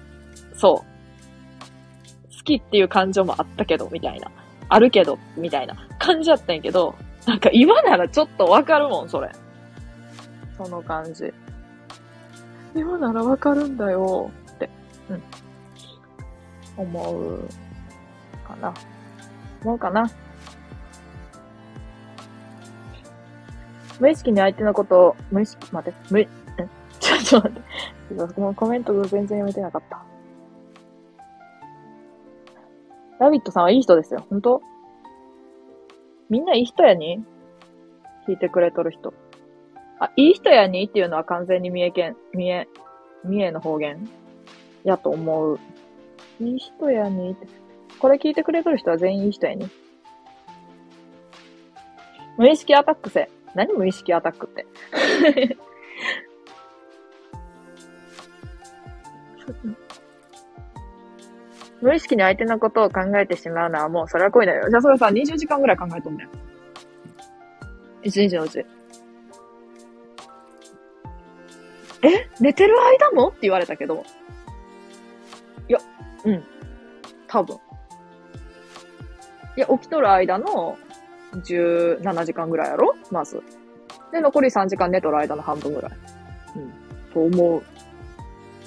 そう。好きっていう感情もあったけど、みたいな。あるけど、みたいな感じやったんやけど、なんか今ならちょっとわかるもん、それ。その感じ。今ならわかるんだよ、って、うん。思う、かな。思うかな。無意識に相手のことを、無意識、待って、無、ちょっと待って。このコメントが全然読めてなかった。ラビットさんはいい人ですよ。本当？みんないい人やに？聞いてくれとる人。あ、いい人やに？っていうのは完全に三重県、三重、三重の方言やと思う。いい人やに？って。これ聞いてくれとる人は全員いい人やに。無意識アタックせ。何無意識アタックって。無意識に相手のことを考えてしまうのはもうそれは恋だよ。じゃあそれさ、20時間ぐらい考えとんだよ。一日のうち。え？寝てる間も？って言われたけど。いや、うん。多分。いや、起きとる間の17時間ぐらいやろ？まず。で、残り3時間寝とる間の半分ぐらい。うん。と思う。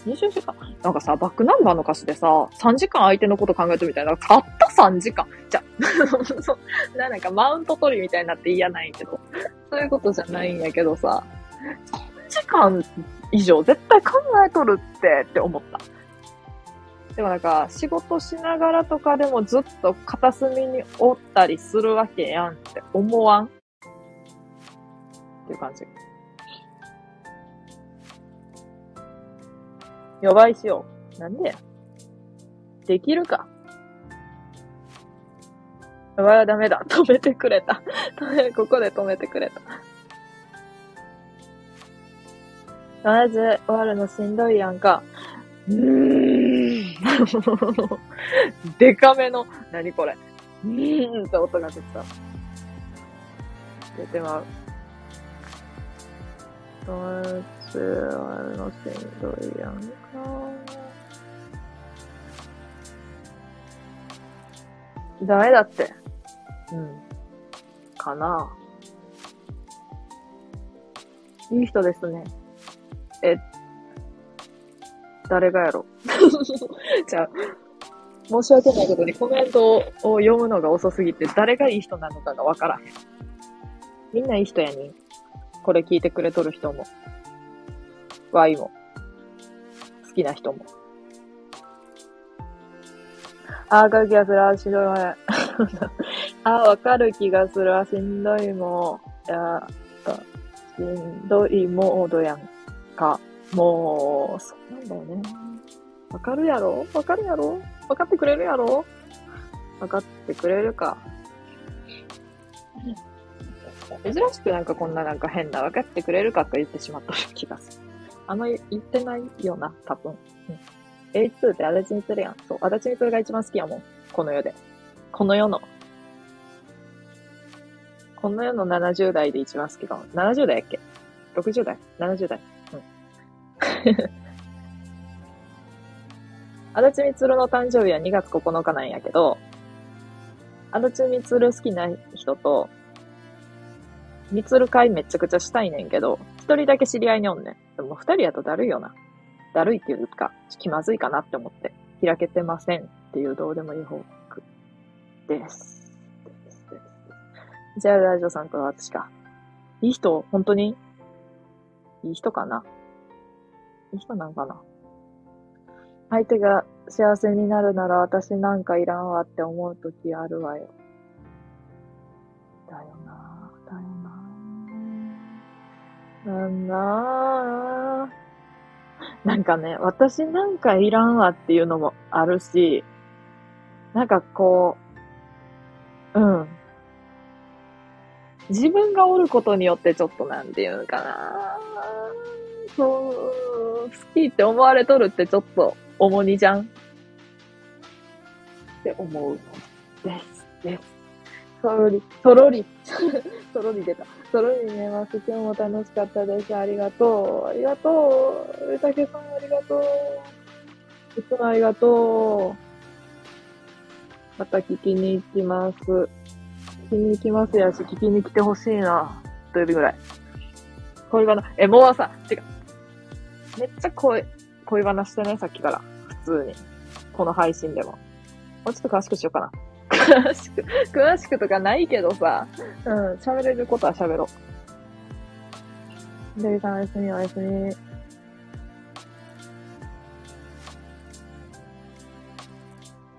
20時間？なんかさ、バックナンバーの歌詞でさ、3時間相手のこと考えてみたいな。たった3時間じゃ、そう、なんかマウント取りみたいになって嫌ないけど、そういうことじゃないんやけどさ、3時間以上絶対考えとるってって思った。でもなんか、仕事しながらとかでもずっと片隅におったりするわけやんって思わんっていう感じ。予売しよう。なんで？できるか？予売はダメだ。止めてくれた。ここで止めてくれた。とりあえず終わるのしんどいやんか。うーん。デカめの、何これ。うーんって音が出てた。出てまう。友達はのしんどいやんか。ダメだって。うん。かな。いい人ですね。えっ、誰がやろ？じゃあ、申し訳ないことにコメントを読むのが遅すぎて、誰がいい人なのかがわからへん。みんないい人やにん。これ聞いてくれとる人も。ワイも。好きな人も。あー、わかる気がする。あー、しんどいわ。あー、わかる気がする。あ、しんどいもん。や。しんどいモードやんか。もう、そうなんだよね。わかるやろ？わかるやろ？わかってくれるやろ？わかってくれるか。珍しくなんかこんななんか変なわかってくれるかと言ってしまった気がする。あんまり言ってないよな、多分。うん、A2 って足立みつるやん。そう、足立みつるが一番好きやもん。この世で。この世の。この世の70代で一番好きかも。70代やっけ ?60 代 ?70 代？足立みつるの誕生日は2月9日なんやけど、足立みつる好きな人と、みつる会めちゃくちゃしたいねんけど、一人だけ知り合いにおんねん。でも二人やとだるいよな。だるいっていうか、気まずいかなって思って、開けてませんっていうどうでもいい報告です。ですですじゃあ、ラジオさんと私か。いい人？本当に？いい人かな？いい人なんかな相手が幸せになるなら私なんかいらんわって思うときあるわよ。だよなだよななんだなんかね、私なんかいらんわっていうのもあるし、なんかこう、うん。自分がおることによってちょっとなんていうのかなそう、好きって思われとるってちょっと重荷じゃんって思うのです。です。とろり、とろり、とろり出た。とろり寝ます。今日も楽しかったです。ありがとう。ありがとう。うたけさんありがとう。いつもありがとう。また聞きに行きます。聞きに行きますやし、聞きに来てほしいな。というぐらい。恋バナ、え、もうさ、違う。めっちゃ恋、恋バナしてね、さっきから。普通に。この配信でも。もうちょっと詳しくしようかな。詳しく、詳しくとかないけどさ。うん、喋れることは喋ろう。デビさんおやすみおやすみ。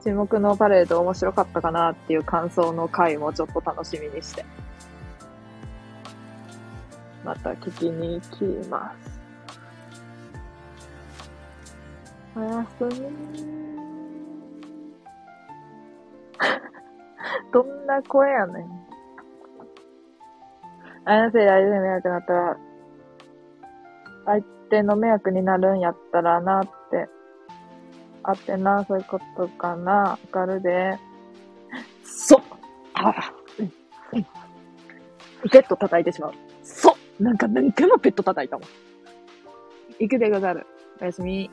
注目のパレード面白かったかなっていう感想の回もちょっと楽しみにして。また聞きに行きます。おやすみ。どんな声やねん。あやせいで相手に迷惑になったら、相手の迷惑になるんやったらなって、あってな、そういうことかな、わかるで。そうあうん、うん。ペット叩いてしまう。そなんか何回もペット叩いたもん。行くでござる。おやすみ。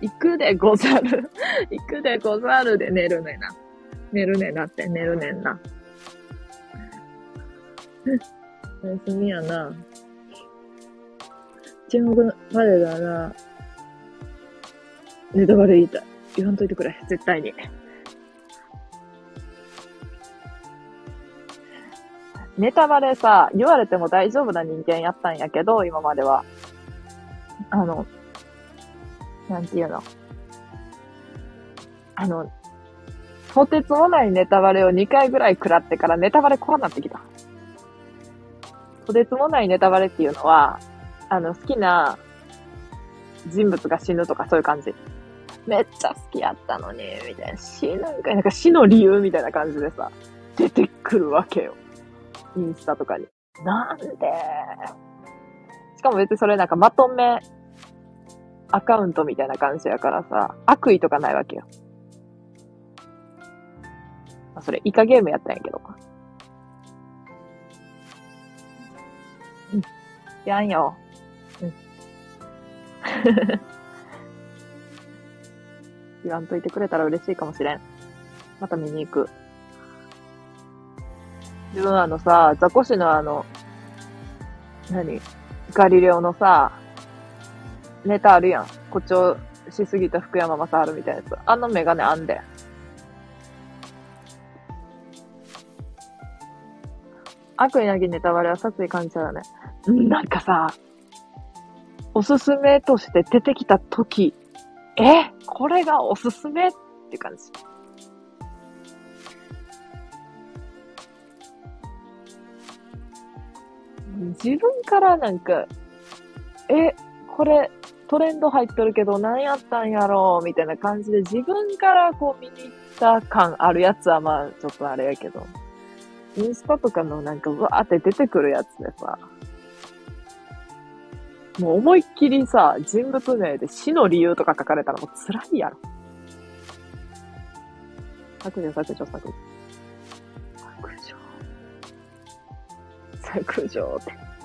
行くでござる。行くでござるで寝るねな。寝るねなって寝るねんな。おやすみやな。注目のパレだな。ネタバレ言いたい。言わんといてくれ。絶対に。ネタバレさ、言われても大丈夫な人間やったんやけど、今までは。あの、なんていうの？あの、とてつもないネタバレを2回ぐらい食らってからネタバレ怖なってきた。とてつもないネタバレっていうのは、あの、好きな人物が死ぬとかそういう感じ。めっちゃ好きやったのに、みたいな。死ぬんかい、なんか死の理由みたいな感じでさ、出てくるわけよ。インスタとかに。なんで？しかも別にそれなんかまとめアカウントみたいな感じやからさ、悪意とかないわけよ。まあ、それ、イカゲームやったんやけど。うん。やんよ。うん。言わんといてくれたら嬉しいかもしれん。また見に行く。自分あのさ、ザコシのあの、何？ガリレオのさ、ネタあるやん。誇張しすぎた福山雅治みたいなやつ。あのメガネあんで。悪意なきネタバレは殺意感じちゃうね。なんかさ、おすすめとして出てきたとき、え？これがおすすめって感じ。自分からなんか、え、これトレンド入っとるけど何やったんやろうみたいな感じで自分からこう見に行った感あるやつはまあちょっとあれやけど、インスタとかのなんかうわーって出てくるやつでさ、もう思いっきりさ、人物名で死の理由とか書かれたらもう辛いやろ。削除、削除、削除。削除。削除って。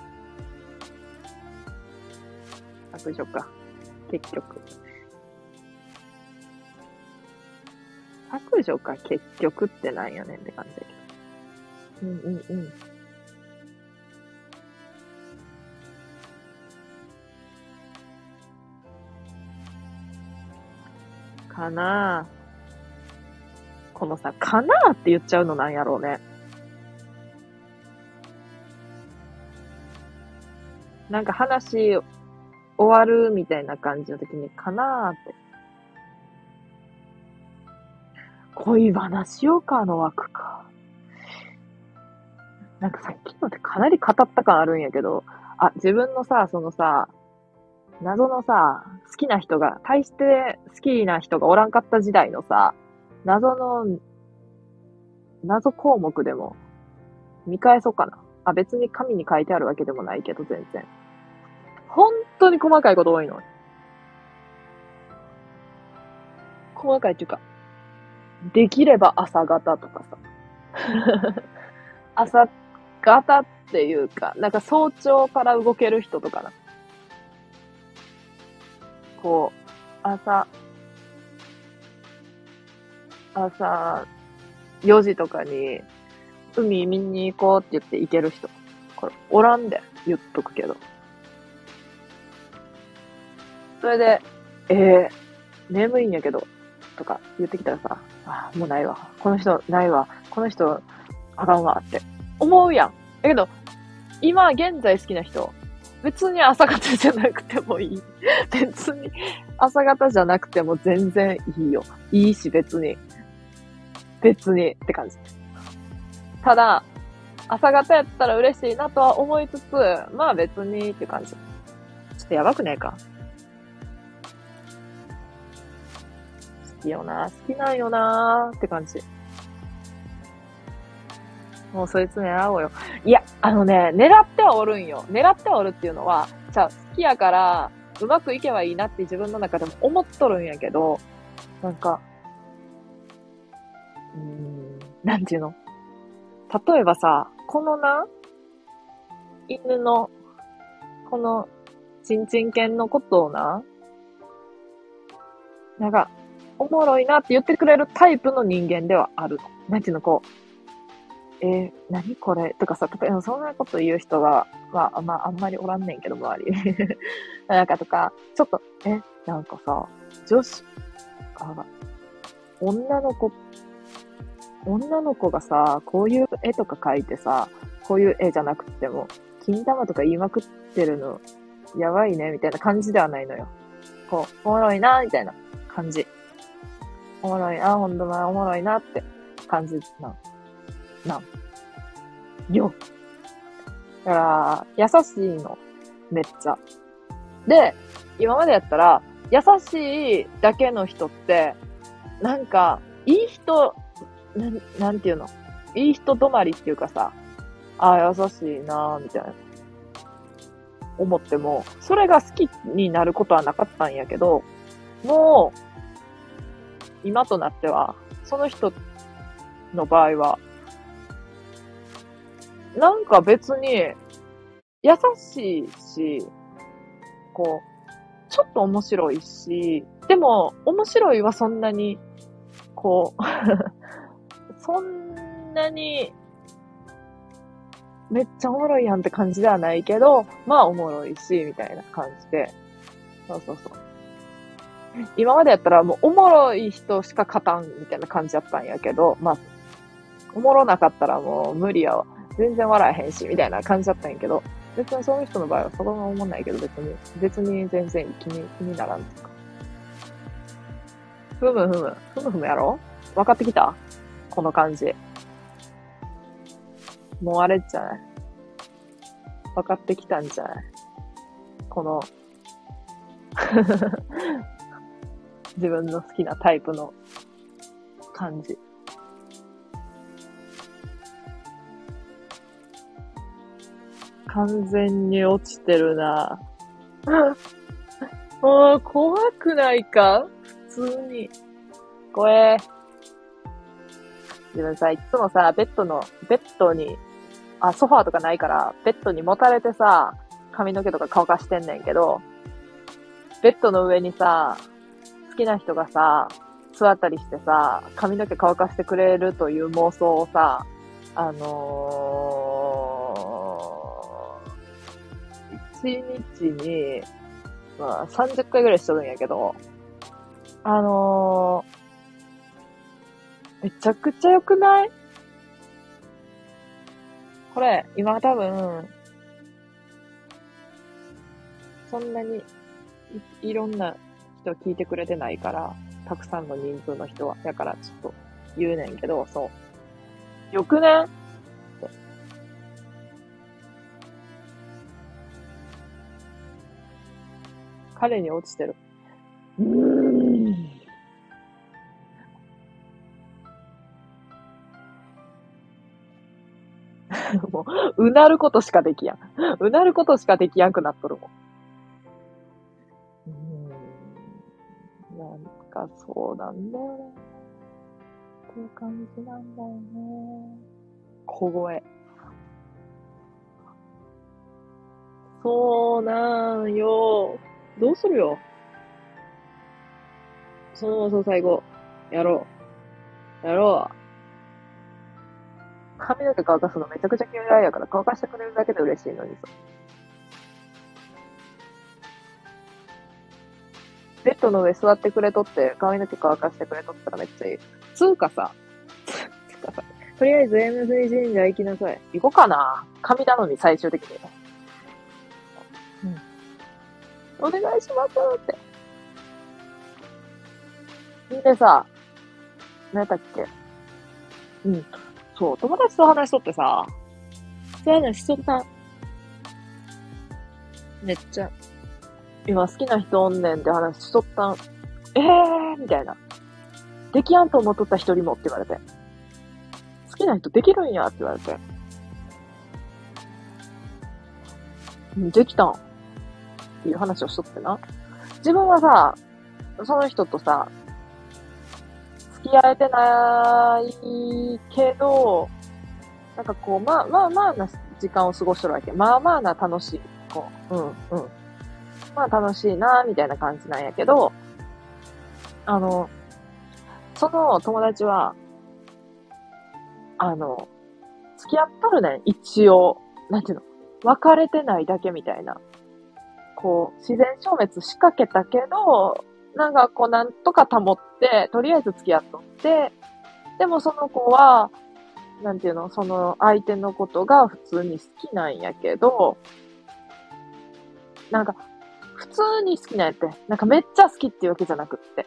削除か。結局。削除か結局ってなんやねんって感じだけど。うんうんうん。かなぁ。このさ、かなぁって言っちゃうのなんやろうね。なんか話終わるみたいな感じの時に、かなーって。恋話をかの枠か。なんかさっきのってかなり語った感あるんやけど、あ、自分のさ、そのさ、謎のさ、好きな人が、大して好きな人がおらんかった時代のさ、謎の、謎項目でも見返そうかな。あ、別に紙に書いてあるわけでもないけど、全然。本当に細かいこと多いの。細かいっていうか、できれば朝方とかさ。朝方っていうか、なんか早朝から動ける人とかな。こう、朝、朝、4時とかに、海見に行こうって言って行ける人。これ、おらんで、言っとくけど。それで、えー、眠いんやけど、とか言ってきたらさ、あ、もうないわ。この人、ないわ。この人、あかんわって思うやん。だけど、今現在好きな人、別に朝方じゃなくてもいい。別に朝方じゃなくても全然いいよ。いいし別に。別にって感じ。ただ、朝方やったら嬉しいなとは思いつつ、まあ別にって感じ。ちょっとやばくねえか？きよな、好きなんよなって感じ。もうそいつ狙おうよ。いや、あのね、狙ってはおるんよ。狙ってはおるっていうのは、じゃあ好きやから、うまくいけばいいなって自分の中でも思っとるんやけど、なんか、うーん、なんていうの？例えばさ、このな、犬の、この、ちんちん犬のことをな、なんか、おもろいなって言ってくれるタイプの人間ではあるの。なんていうの、こう、えー、何これ？とかさ、例えばそんなこと言う人が、まあ、まあ、あんまりおらんねんけど、周り。なんかとか、ちょっと、え、なんかさ、女子、あ、女の子、女の子がさ、こういう絵とか描いてさ、こういう絵じゃなくても、金玉とか言いまくってるの、やばいね、みたいな感じではないのよ。こう、おもろいな、みたいな感じ。おもろいな、ほんとな、おもろいなって感じな。な。よ。だから、優しいの。めっちゃ。で、今までやったら、優しいだけの人って、なんか、いい人、なん、なんていうの？いい人止まりっていうかさ、ああ、優しいなぁ、みたいな。思っても、それが好きになることはなかったんやけど、もう、今となっては、その人の場合は、なんか別に、優しいし、こう、ちょっと面白いし、でも、面白いはそんなに、こう そんなに、めっちゃおもろいやんって感じではないけど、まあおもろいし、みたいな感じで。そうそうそう。今までやったらもうおもろい人しか勝たんみたいな感じだったんやけど、まあ、おもろなかったらもう無理やわ。全然笑えへんし、みたいな感じだったんやけど、別にその人の場合はそこが思んないけど、別に、別に全然気に、気にならんとか。ふむふむ、ふむふむやろ？分かってきた？この感じ。もうあれじゃない？分かってきたんじゃない？この自分の好きなタイプの感じ。完全に落ちてるな もう怖くないか？普通に。怖え。自分さ、いつもさ、ベッドの、ベッドに、あ、ソファーとかないから、ベッドに持たれてさ、髪の毛とか乾かしてんねんけど、ベッドの上にさ、好きな人がさ、座ったりしてさ、髪の毛乾かしてくれるという妄想をさ、あのー、1日に、まあ、30回ぐらいしとるんやけど、あのー、めちゃくちゃ良くない？これ、今多分、そんなにいいろんな人聞いてくれてないから、たくさんの人数の人は。だからちょっと言うねんけど、そう。よくね？彼に落ちてる。うーん。もう、うなることしかできやん。うなることしかできやんくなっとるもん。かそうなんだよね。っていう感じなんだよね。小声。そうなんよ。どうするよ。そのそう最後。やろう。やろう。髪の毛乾かすのめちゃくちゃ嫌いやから乾かしてくれるだけで嬉しいのにさ。ベッドの上座ってくれとって、髪の毛乾かしてくれとったらめっちゃいい。つうかさ、つうかさ、とりあえず M3 神社行きなさい。行こうかな。髪頼み最終的に。うん。お願いしますって。んでさ、何やったっけ？うん。そう、友達と話しとってさ、そういうのしとった。めっちゃ、今好きな人おんねんって話しとったん。えーみたいな。できやんと思っとった一人もって言われて。好きな人できるんやって言われて。できたんっていう話をしとってな。自分はさ、その人とさ、付き合えてないけど、なんかこう、まあまあまあな時間を過ごしとるわけ。まあまあな楽しい。こう、うん、うん。まあ楽しいな、みたいな感じなんやけど、あの、その友達は、あの、付き合っとるね、一応。なんていうの別れてないだけみたいな。こう、自然消滅仕掛けたけど、なんかこう、なんとか保って、とりあえず付き合っとって、でもその子は、なんていうの、その相手のことが普通に好きなんやけど、なんか、普通に好きなんやって。なんかめっちゃ好きっていうわけじゃなくって。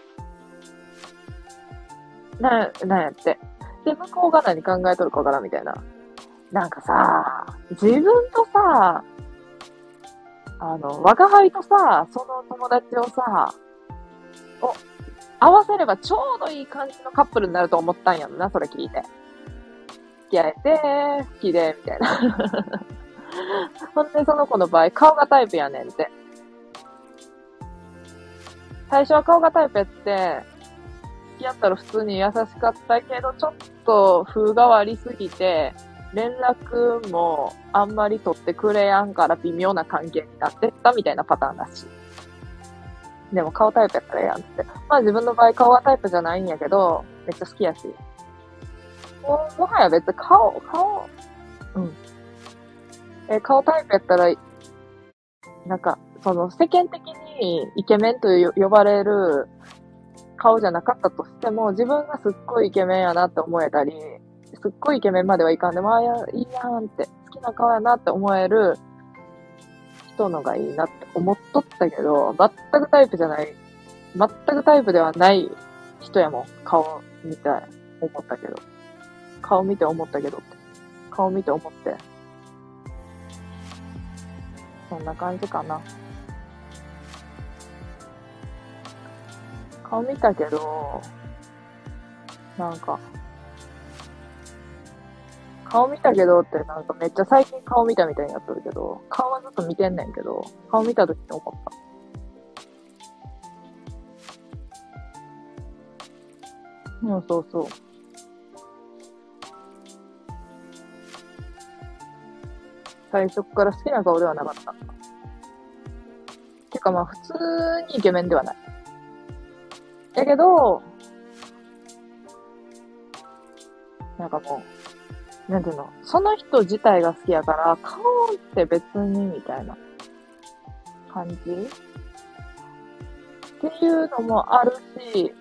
な、なんやって。で、向こうが何考えとるかわからんみたいな。なんかさ、自分とさ、あの、我輩とさ、その友達をさ、お、合わせればちょうどいい感じのカップルになると思ったんやんな、それ聞いて。付き合えて、好きで、みたいな。ほんで、その子の場合、顔がタイプやねんって。最初は顔がタイプやって、付き合ったら普通に優しかったけど、ちょっと風変わりすぎて、連絡もあんまり取ってくれやんから微妙な関係になってったみたいなパターンらし。でも顔タイプやったらええやんって。まあ自分の場合顔はタイプじゃないんやけど、めっちゃ好きやし。ももはや別に顔、顔、うん。え、顔タイプやったら、なんか、その世間的ににイケメンと呼ばれる顔じゃなかったとしても、自分がすっごいイケメンやなって思えたり、すっごいイケメンまではいかんでも、ああ、いいやんって、好きな顔やなって思える人のがいいなって思っとったけど、全くタイプじゃない、全くタイプではない人やもん。顔見て思ったけど。顔見て思ったけどって。顔見て思って。そんな感じかな。顔見たけど、なんか、顔見たけどってなんかめっちゃ最近顔見たみたいになっとるけど、顔はずっと見てんねんけど、顔見た時って思った。うん、そうそう。最初から好きな顔ではなかった。てかまあ普通にイケメンではない。だけど、なんかもう、なんていうの、その人自体が好きやから、顔って別にみたいな感じ？っていうのもあるし、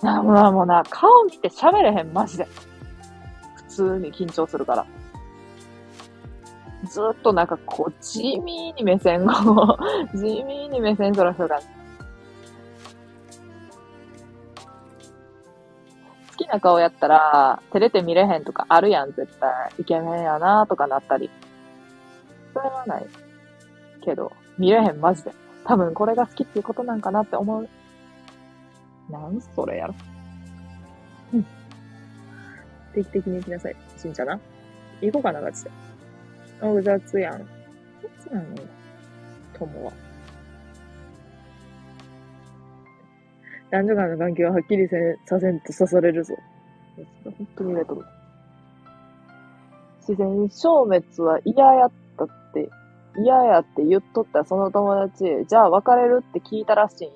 な、もうもうな、顔見て喋れへん、マジで。普通に緊張するから。ずっとなんかこう、地味に目線を地味に目線そらする感じ。きな顔やったら、照れて見れへんとかあるやん、絶対。イケメンやなとかなったり。それはない。けど、見れへん、マジで。多分これが好きっていうことなんかなって思う。なんそれやろ。うん。定期的に行きなさい。しんちゃな。行こうかな、ガチで。お、雑やん。雑なの友は。男女間の関係ははっきりせさせんと刺されるぞ。本当に言われと。自然消滅は嫌やったって、嫌やって言っとったその友達、じゃあ別れるって聞いたらしいね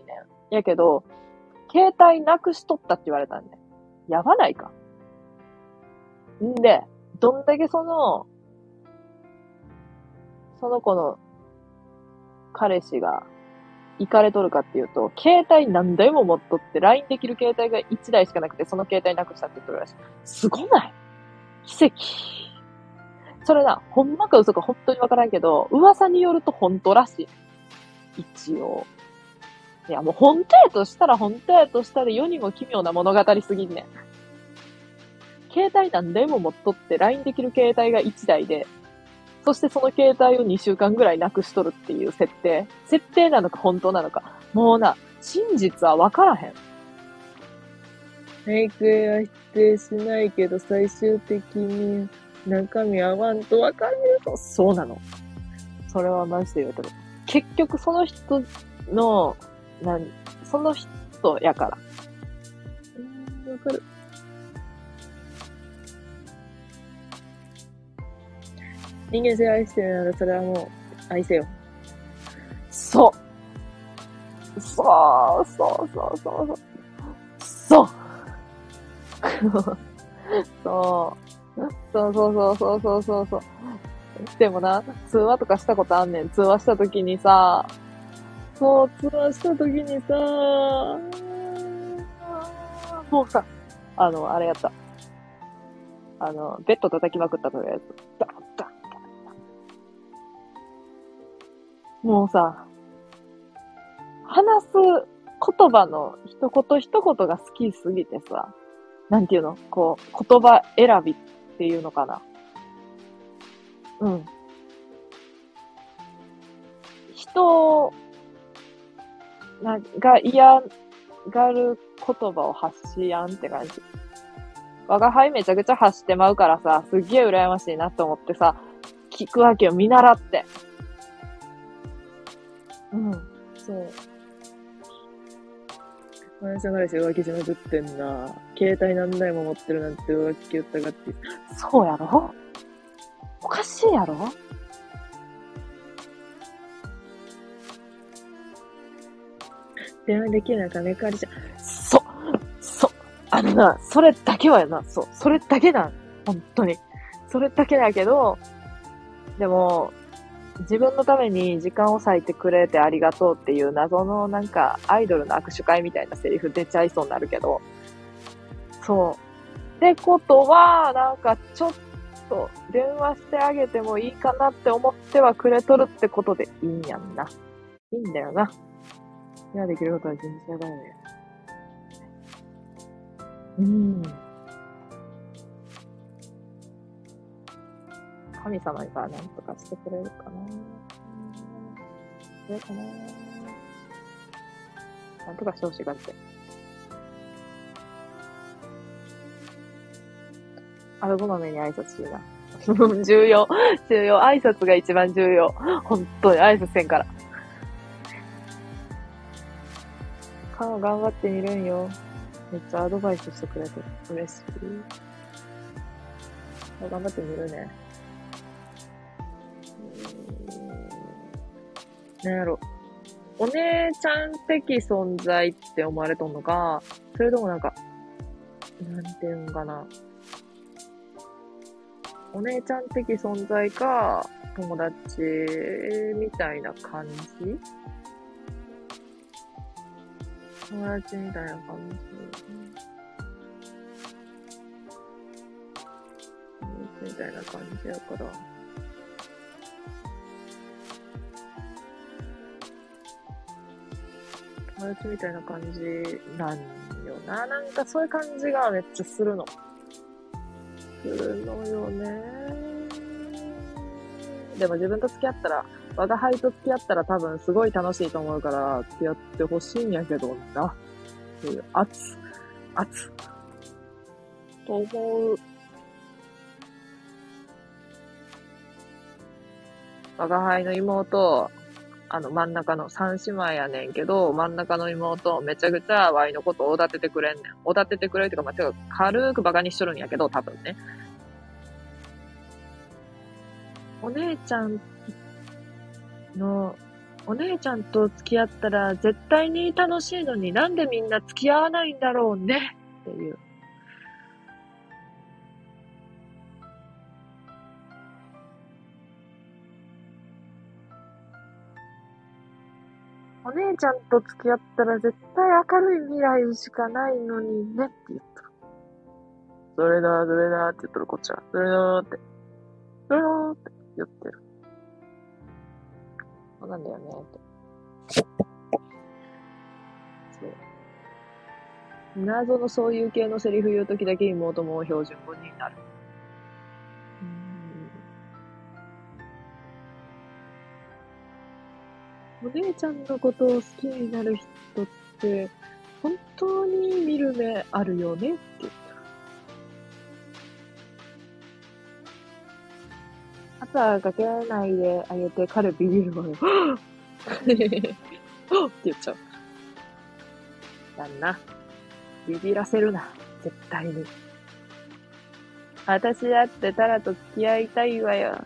ん。やけど、携帯なくしとったって言われたんねん。やばないか。んで、どんだけその、その子の彼氏が行かれとるかっていうと、携帯何台も持っとって、LINE できる携帯が1台しかなくて、その携帯なくしたって言っとるらしい。すごない？奇跡。それな、ほんまか嘘か本当にわからんけど、噂によると本当らしい。一応。いや、もう本当やとしたら本当やとしたら世にも奇妙な物語すぎんねん。携帯何台も持っとって、LINE できる携帯が1台で、そしてその携帯を2週間ぐらいなくしとるっていう設定？設定なのか本当なのか？もうな、真実はわからへん。メイクは否定しないけど、最終的に中身合わんと分かると。そうなの。それはマジで言うとる。結局その人の、なその人やから。うん、わかる。人間性愛してるならそれはもう愛せよ。そう。そう、そう、そう、そう、そう。そう。そう。そうそうそうそうそうそうそう。でもな、通話とかしたことあんねん。通話した時にさ、そう、通話した時にさ、もうさ、あの、あれやった。あの、ベッド叩きまくったというやつ。ダもうさ、話す言葉の一言一言が好きすぎてさ、なんていうの？こう、言葉選びっていうのかな？うん。人なが嫌がる言葉を発しやんって感じ。我が輩めちゃくちゃ発してまうからさ、すっげえ羨ましいなって思ってさ、聞くわけよ、見習って。うん、そう。マンション彼氏浮気しまくってんな。携帯何台も持ってるなんて浮気言ったがって。そうやろ？おかしいやろ？電話できるな金借りじゃ、そ、そ、あのな、それだけはやな、そう、それだけな、本当に。それだけだけど、でも、自分のために時間を割いてくれてありがとうっていう謎のなんかアイドルの握手会みたいなセリフ出ちゃいそうになるけど、そう。ってことは、なんかちょっと電話してあげてもいいかなって思ってはくれとるってことでいいんやんな。いいんだよな。今できることは全然だよね。うん。神様が何とかしてくれるかな。それかな。なんとかしてほしがって。あごまめに挨拶しいな。重要。重要。挨拶が一番重要。本当に挨拶せんから。顔頑張ってみるんよ。めっちゃアドバイスしてくれて。嬉しい。頑張ってみるね。なんやろ。お姉ちゃん的存在って思われとんのか、それともなんか、なんていうんかな。お姉ちゃん的存在か、友達みたいな感じ？友達みたいな感じ。みたいな感じやから。友達みたいな感じなんよな。なんかそういう感じがめっちゃするの。するのよね。でも自分と付き合ったら我が輩と付き合ったら多分すごい楽しいと思うから付き合ってほしいんやけどな。っていう、熱、熱。と思う。我が輩の妹、あの真ん中の三姉妹やねんけど、真ん中の妹めちゃくちゃワイのことをおだててくれんねん。おだててくれるっていうか、まあ、てか軽く馬鹿にしとるんやけど、多分ね。お姉ちゃんの、お姉ちゃんと付き合ったら絶対に楽しいのになんでみんな付き合わないんだろうね？っていう。お姉ちゃんと付き合ったら絶対明るい未来しかないのにねって言った。それな、それなって言ったらこっちは。それなーって。それなーって言ってる。そうなんだよね、と。そう。謎のそういう系のセリフ言うときだけ妹も標準語になる。お姉ちゃんのことを好きになる人って、本当に見る目あるよね？って言った。朝かけないであげて彼ビビるわよ。って言っちゃう。旦那、ビビらせるな。絶対に。私だってタラと付き合いたいわよ。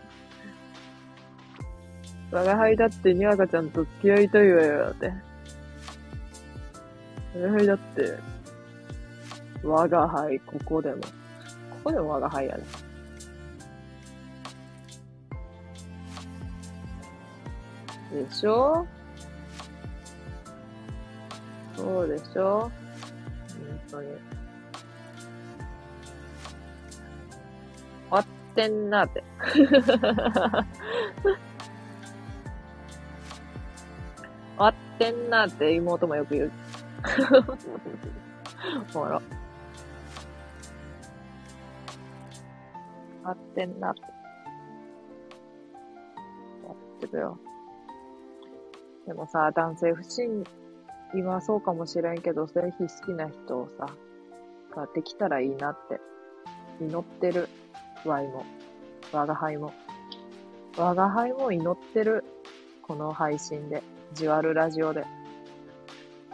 我が輩だってにわかちゃんと付き合いたいわよって。我が輩だって、我が輩、ここでも。ここでも我が輩やね。でしょ？そうでしょ？本当に。終わってんなって。ってんなって妹もよく言う。ほら。終わってんなって。やってるよ。でもさ、男性不信、今はそうかもしれんけど、ぜひ好きな人をさ、ができたらいいなって、祈ってる。ワイも、我が輩も。我が輩も祈ってる。この配信で。じわるラジオで。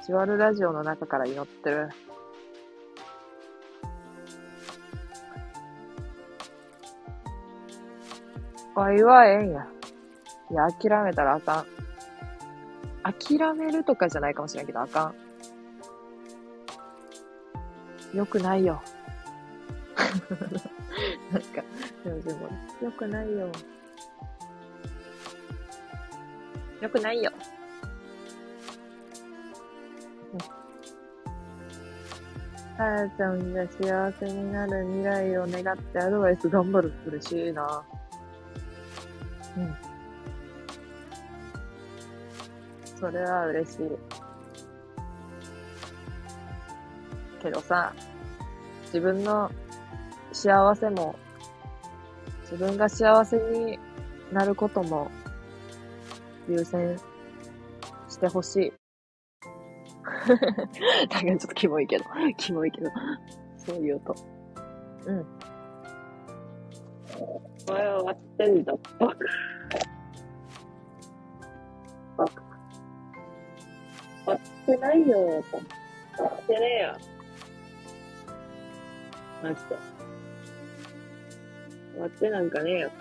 じわるラジオの中から祈ってる。わいはええんや。いや、諦めたらあかん。諦めるとかじゃないかもしれんけど、あかん。よくないよ。なんか、でもでも、よくないよ。よくないよ。さやちゃんが幸せになる未来を願ってアドバイス頑張る。嬉しいな。うん。それは嬉しい。けどさ、自分の幸せも、自分が幸せになることも優先してほしい。なんかちょっとキモいけど、キモいけど、そう言うと。うん。お前は終わってんだ、バカ。バカ。終わってないよ、終わってねえよ。マジで。終わってなんかねえよ。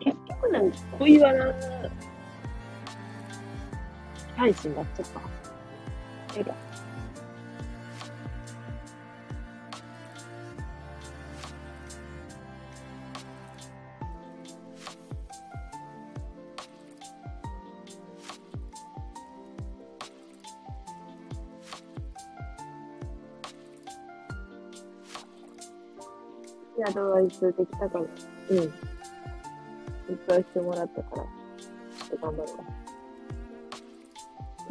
結局なんか恋バナ配信になっちゃった。えだ。いや、アドバイスできたかな。うん。いっぱいしてもらったから、ちょっと頑張るわ。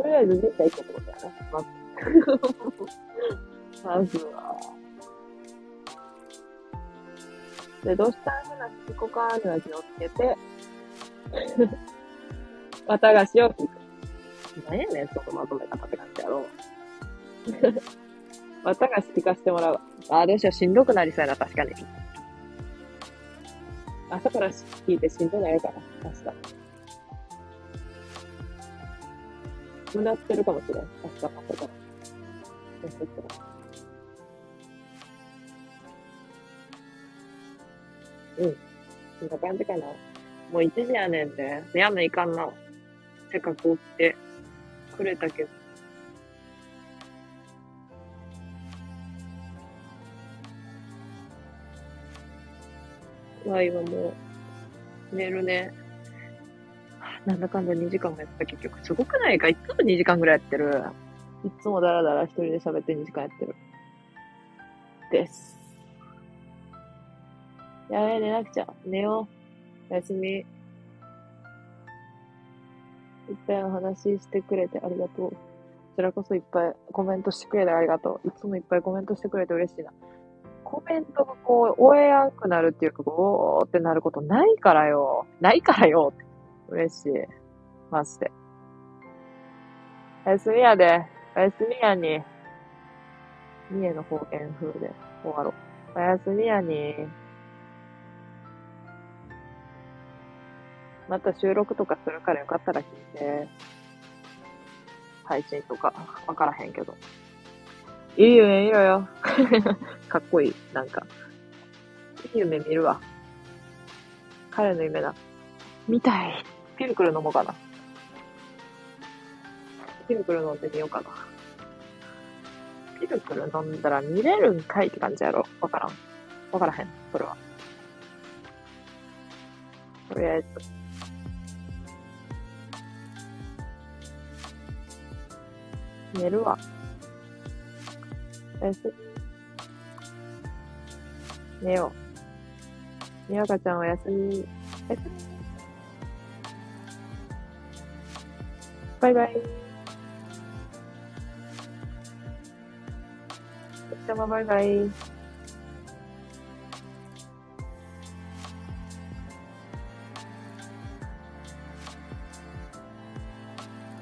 とりあえず絶対行こうってことだな。まず。まずは。で、どうしたら話聞こかには気をつけて、綿菓子を聞く。何やねん、そのまとめ方って感じやろ。綿菓子聞かせてもらうわ。あ、どうしよう、しんどくなりそうやな、確かに。朝から聞いてしんどくなるから、明日。無駄ってるかもしれん。明日、朝から。もしかしたら。うん。そん。な感じかな。もう1時やねん。で。やん。ないかん。な。せっかく起きてくれたけど。わいはもう、寝るね。なんだかんだ2時間もやった結局。すごくないか？いつも2時間ぐらいやってる。いつもダラダラ一人で喋って2時間やってる。です。やべえ、寝なくちゃ。寝よう。おやすみ。いっぱいお話ししてくれてありがとう。こちらこそいっぱいコメントしてくれてありがとう。いつもいっぱいコメントしてくれて嬉しいな。コメントがこう、終えやんくなるっていうか、おーってなることないからよ。ないからよ。嬉しい。マジで。おやすみやで。おやすみやに。三重の方言風で終わろう。おやすみやに。また収録とかするからよかったら聞いて。配信とか、わからへんけど。いい夢見ろよ。かっこいい。なんか。いい夢見るわ。彼の夢だ。見たい。ピルクル飲もうかな。ピルクル飲んでみようかな。ピルクル飲んだら見れるんかいって感じやろ。わからん。わからへん。それは。とりあえず。寝るわ。おやす。寝よう。みやかちゃんおやすみ。おやすみ。バイバイ。じゃあバイバイ。